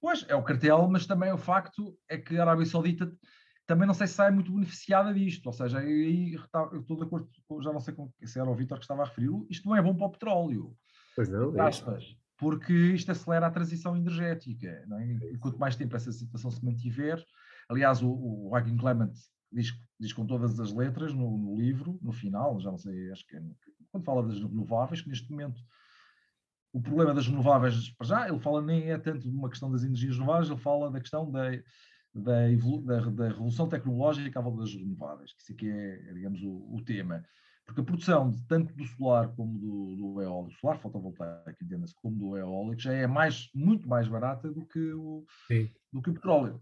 Pois, é o cartel, mas também o facto é que a Arábia Saudita também não sei se sai muito beneficiada disto, ou seja, aí eu estou de acordo, já não sei se era o Vitor que estava a referir, isto não é bom para o petróleo. Pois não, é aspas, porque isto acelera a transição energética, é? e quanto mais tempo essa situação se mantiver, aliás, o, o Joaquim Clement diz, diz com todas as letras no, no, livro, no final, já não sei, acho que é, quando fala das renováveis, que neste momento o problema das renováveis, para já, ele fala nem é tanto de uma questão das energias renováveis, ele fala da questão da, da, da, da revolução tecnológica à volta das renováveis, que isso aqui é, digamos, o, o tema. Porque a produção de, tanto do solar como do, do eólico, solar fotovoltaico, entenda-se, como do eólico, já é mais, muito mais barata do que o, do que o petróleo.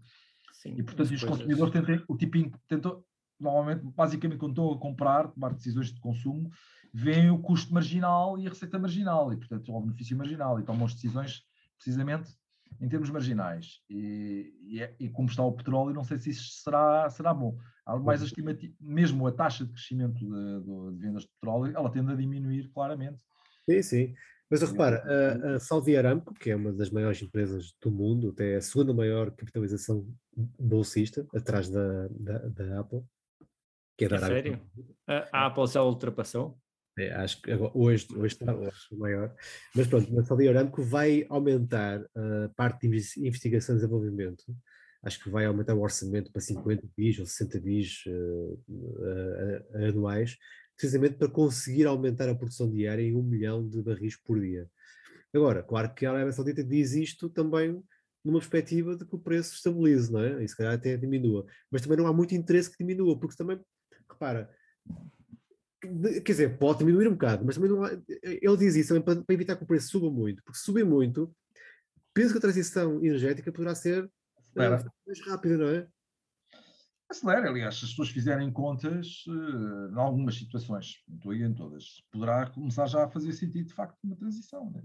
Sim, e, portanto, os consumidores tentam, o tipinho tentam, normalmente, basicamente, quando estão a comprar, tomar decisões de consumo, veem o custo marginal e a receita marginal, e, portanto, o benefício marginal, e tomam as decisões precisamente em termos marginais. E, e, é, e, como está o petróleo, não sei se isso será, será bom. Algo mais uhum. estimativo, mesmo a taxa de crescimento de, de, de, vendas de petróleo, ela tende a diminuir claramente. Sim, sim. Mas repara, a, a Saudi Aramco, que é uma das maiores empresas do mundo, até a segunda maior capitalização bolsista, atrás da, da, da Apple, que é da Arábia. Sério? A, a Apple já ultrapassou? É, acho que hoje, hoje está hoje, maior. Mas pronto, a Saudi Aramco vai aumentar a parte de investigação e desenvolvimento. Acho que vai aumentar o orçamento para 50 bis ou 60 bis uh, uh, anuais, precisamente para conseguir aumentar a produção diária em um milhão de barris por dia. Agora, claro que a Arábia Saudita diz isto também numa perspectiva de que o preço estabilize, não é? E se calhar até diminua. Mas também não há muito interesse que diminua, porque também, repara, quer dizer, pode diminuir um bocado, mas também não há, ele diz isso também para, para, evitar que o preço suba muito, porque se subir muito, penso que a transição energética poderá ser uh, mais rápida, não é? Acelera, aliás, se as pessoas fizerem contas, uh, em algumas situações, não estou aí em todas, poderá começar já a fazer sentido, de facto, uma transição. Né?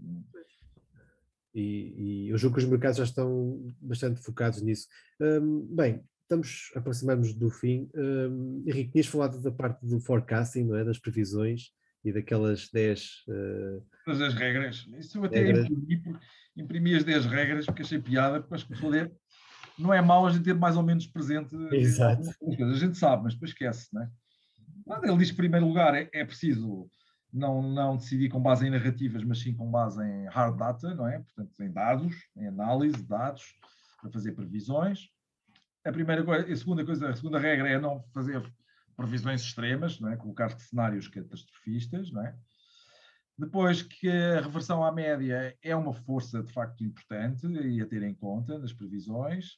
E, e eu julgo que os mercados já estão bastante focados nisso. Um, bem, estamos aproximamos do fim. Um, Henrique, tinhas falado da parte do forecasting, não é? das previsões e daquelas 10. Uh, as regras. Isso eu até regras. Imprimi, imprimi as 10 regras porque achei piada, porque acho que poder, não é mau a gente ter mais ou menos presente. Exato. A gente sabe, mas depois esquece, não é? Quando ele diz em primeiro lugar, é, é preciso não, não decidir com base em narrativas, mas sim com base em hard data, não é? Portanto, em dados, em análise de dados, para fazer previsões. A primeira coisa, a segunda coisa, a segunda regra é não fazer previsões extremas, não é? colocar cenários catastrofistas, não é? Depois que a reversão à média é uma força de facto importante e a ter em conta nas previsões.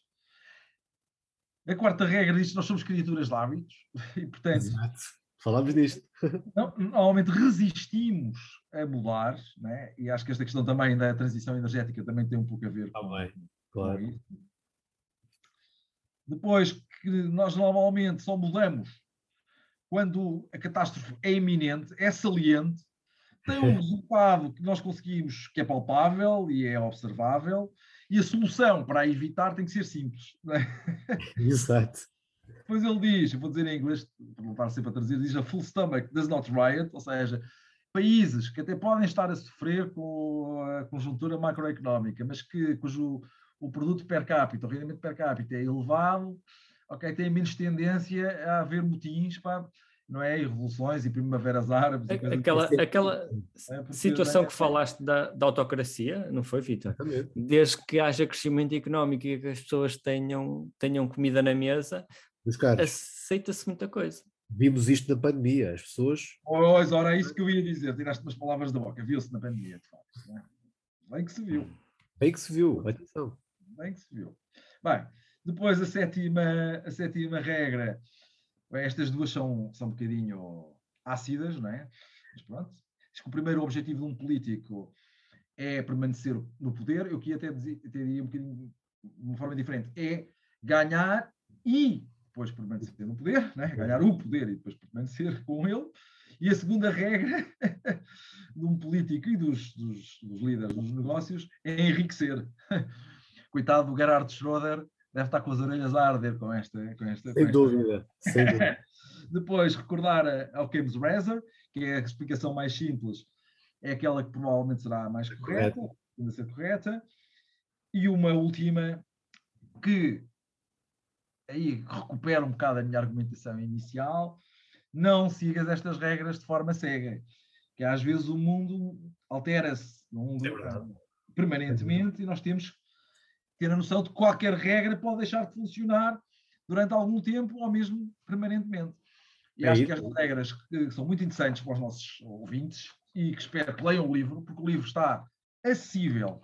A quarta regra diz que nós somos criaturas de hábitos e, portanto, Exato. Falámos disto. Normalmente resistimos a mudar, né? e acho que esta questão também da transição energética também tem um pouco a ver com, ah, claro. com isso. Depois que nós normalmente só mudamos quando a catástrofe é iminente, é saliente, tem um resultado que nós conseguimos que é palpável e é observável, e a solução para a evitar tem que ser simples. É? Exato. Depois ele diz, vou dizer em inglês, para não estar sempre a traduzir, diz a full stomach does not riot, ou seja, países que até podem estar a sofrer com a conjuntura macroeconómica, mas que, cujo o produto per capita, o rendimento per capita é elevado, ok, tem menos tendência a haver motins, pá, não é? E revoluções e primaveras árabes. E aquela assim. aquela é situação é, que falaste da, da autocracia, não foi, Vitor? Desde que haja crescimento económico e que as pessoas tenham, tenham comida na mesa, aceita-se muita coisa. Vimos isto na pandemia, as pessoas. Pois, ora, é isso que eu ia dizer, tiraste umas palavras da boca, viu-se na pandemia, de facto. Né? Bem que se viu. Bem que se viu, atenção bem que se viu. Bem, depois a sétima, a sétima regra, estas duas são, são um bocadinho ácidas, não é? Mas pronto. Diz que o primeiro objetivo de um político é permanecer no poder, eu aqui até, dizia, até diria um bocadinho de uma forma diferente, é ganhar e depois permanecer no poder, né? ganhar o poder e depois permanecer com ele. E a segunda regra de um político e dos, dos, dos líderes dos negócios é enriquecer coitado do Gerhard Schroeder, deve estar com as orelhas a arder com esta. Com esta sem, dúvida, sem dúvida. Depois, recordar ao James Razor, que é a explicação mais simples, é aquela que provavelmente será a mais correta, ainda ser correta. E uma última, que aí recupero um bocado a minha argumentação inicial, não sigas estas regras de forma cega. Que às vezes o mundo altera-se é permanentemente e nós temos que ter a noção de que qualquer regra pode deixar de funcionar durante algum tempo ou mesmo permanentemente. E é acho isso. que estas regras que são muito interessantes para os nossos ouvintes e que espero que leiam o livro, porque o livro está acessível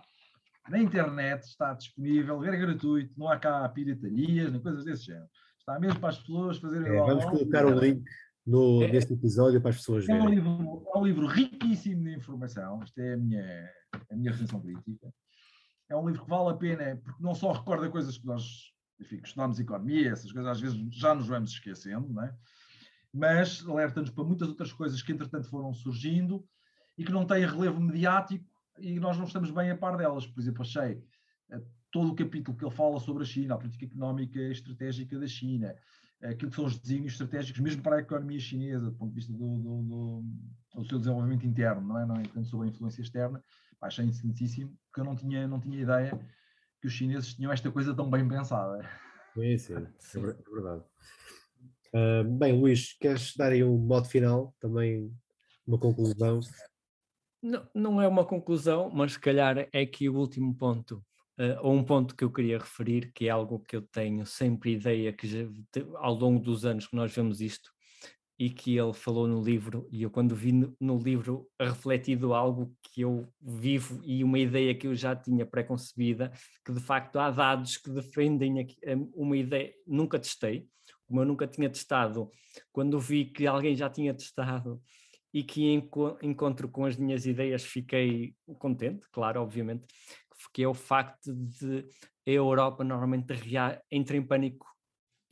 na internet, está disponível, é gratuito, não há cá piratarias, nem coisas desse género. Está mesmo para as pessoas fazerem. É, vamos colocar o link no, é, neste episódio para as pessoas verem. É um, livro, é um livro riquíssimo de informação, esta é a minha, a minha recenção crítica. É um livro que vale a pena, porque não só recorda coisas que nós enfim, estudamos economia, essas coisas às vezes já nos vamos esquecendo, não é? mas alerta-nos para muitas outras coisas que entretanto foram surgindo e que não têm relevo mediático e nós não estamos bem a par delas. Por exemplo, achei eh, todo o capítulo que ele fala sobre a China, a política económica estratégica da China, aquilo que são os desígnios estratégicos, mesmo para a economia chinesa, do ponto de vista do, do, do, do seu desenvolvimento interno, não é? Não é tanto sobre a influência externa, achei interessantíssimo, porque eu não tinha, não tinha ideia que os chineses tinham esta coisa tão bem pensada. Sim, sim, é, é verdade. Uh, bem, Luís, queres dar aí um modo final, também uma conclusão? Não, não é uma conclusão, mas se calhar é aqui o último ponto, uh, ou um ponto que eu queria referir, que é algo que eu tenho sempre ideia que já, ao longo dos anos que nós vemos isto, e que ele falou no livro, e eu quando vi no, livro refletido algo que eu vivo e uma ideia que eu já tinha pré-concebida, que de facto há dados que defendem uma ideia, nunca testei, como eu nunca tinha testado, quando vi que alguém já tinha testado e que encontro com as minhas ideias fiquei contente, claro, obviamente, que é o facto de a Europa normalmente entra em pânico,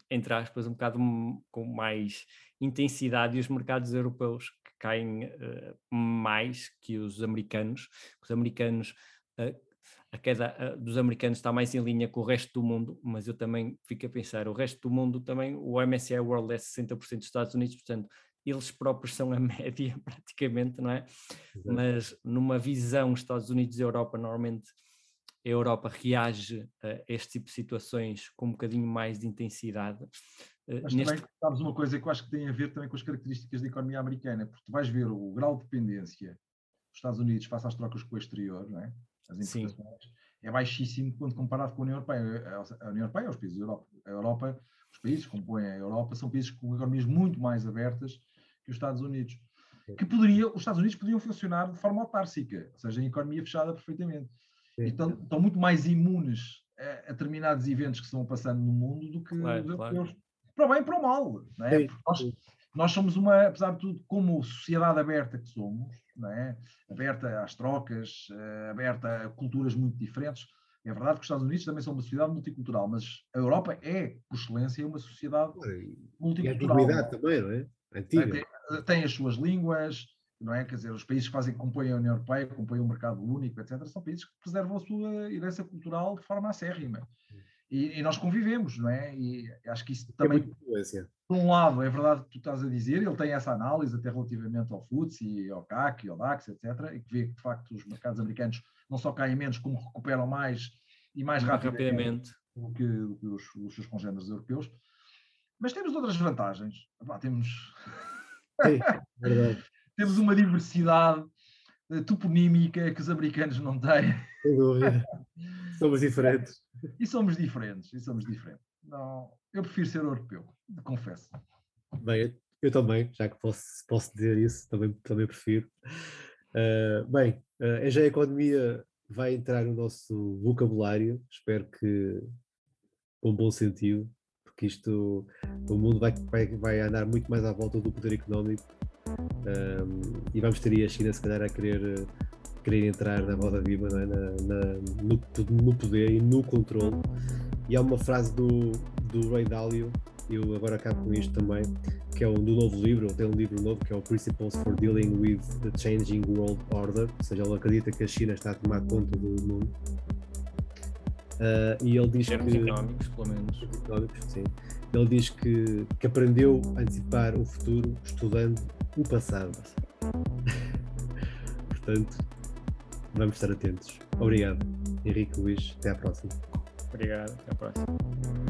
entre aspas, um bocado com mais intensidade e os mercados europeus que caem uh, mais que os americanos. Os americanos, uh, a queda uh, dos americanos está mais em linha com o resto do mundo, mas eu também fico a pensar, o resto do mundo também, o MSCI World é 60% dos Estados Unidos, portanto, eles próprios são a média praticamente, não é? Exato. Mas numa visão Estados Unidos e Europa, normalmente a Europa reage a este tipo de situações com um bocadinho mais de intensidade. Eh, Mas Neste... também sabes uma coisa que eu acho que tem a ver também com as características da economia americana, porque tu vais ver o grau de dependência dos Estados Unidos face às trocas com o exterior, não é? as importações, Sim. é baixíssimo quando comparado com a União Europeia. A União Europeia, os países da Europa, a Europa, os países que compõem a Europa são países com economias muito mais abertas que os Estados Unidos. Que poderia, os Estados Unidos podiam funcionar de forma autárcica, ou seja, em economia fechada perfeitamente. Então, estão muito mais imunes a, a, determinados eventos que estão passando no mundo do que claro, os europeus. Claro para o bem e para o mal. Não é? nós, nós, somos uma, apesar de tudo, como sociedade aberta que somos, não é? aberta às trocas, uh, aberta a culturas muito diferentes. É verdade que os Estados Unidos também são uma sociedade multicultural, mas a Europa é, por excelência, uma sociedade multicultural. E a antiguidade também, não é? Antiga. Tem, tem, as suas línguas, não é? Quer dizer, os países que fazem, que compõem a União Europeia, que compõem o mercado único, etc., são países que preservam a sua herança cultural de forma acérrima. E, e, nós convivemos, não é? E acho que isso também, por um lado, é verdade que tu estás a dizer, ele tem essa análise até relativamente ao FTSE, ao CAC, ao DAX, etc., e que vê que, de facto, os mercados americanos não só caem menos, como recuperam mais e mais rapidamente, do que, do que os, os, seus congêneres europeus. Mas temos outras vantagens. Epá, temos... Sim, temos uma diversidade eh, toponímica que os americanos não têm. Sem dúvida. Somos diferentes. E somos diferentes, e somos diferentes. Não, eu prefiro ser europeu, confesso. Bem, eu também, já que posso, posso dizer isso, também, também prefiro. Uh, bem, uh, já a economia vai entrar no nosso vocabulário, espero que com bom sentido, porque isto, o mundo vai, vai, vai andar muito mais à volta do poder económico um, e vamos ter aí a China se calhar a querer querer entrar na roda viva, é? na, na, no, no, poder e no controle. E há uma frase do, do Ray Dalio, eu agora acabo com isto também, que é um do novo livro, tem um livro novo que é o Principles for Dealing with the Changing World Order, ou seja, ele acredita que a China está a tomar conta do mundo. Uh, e ele diz Termos que. económicos, pelo menos. Económicos, sim. Ele diz que, que aprendeu a antecipar o futuro estudando o passado. Portanto, vamos estar atentos. Obrigado, Henrique Luís. Até à próxima. Obrigado, até à próxima.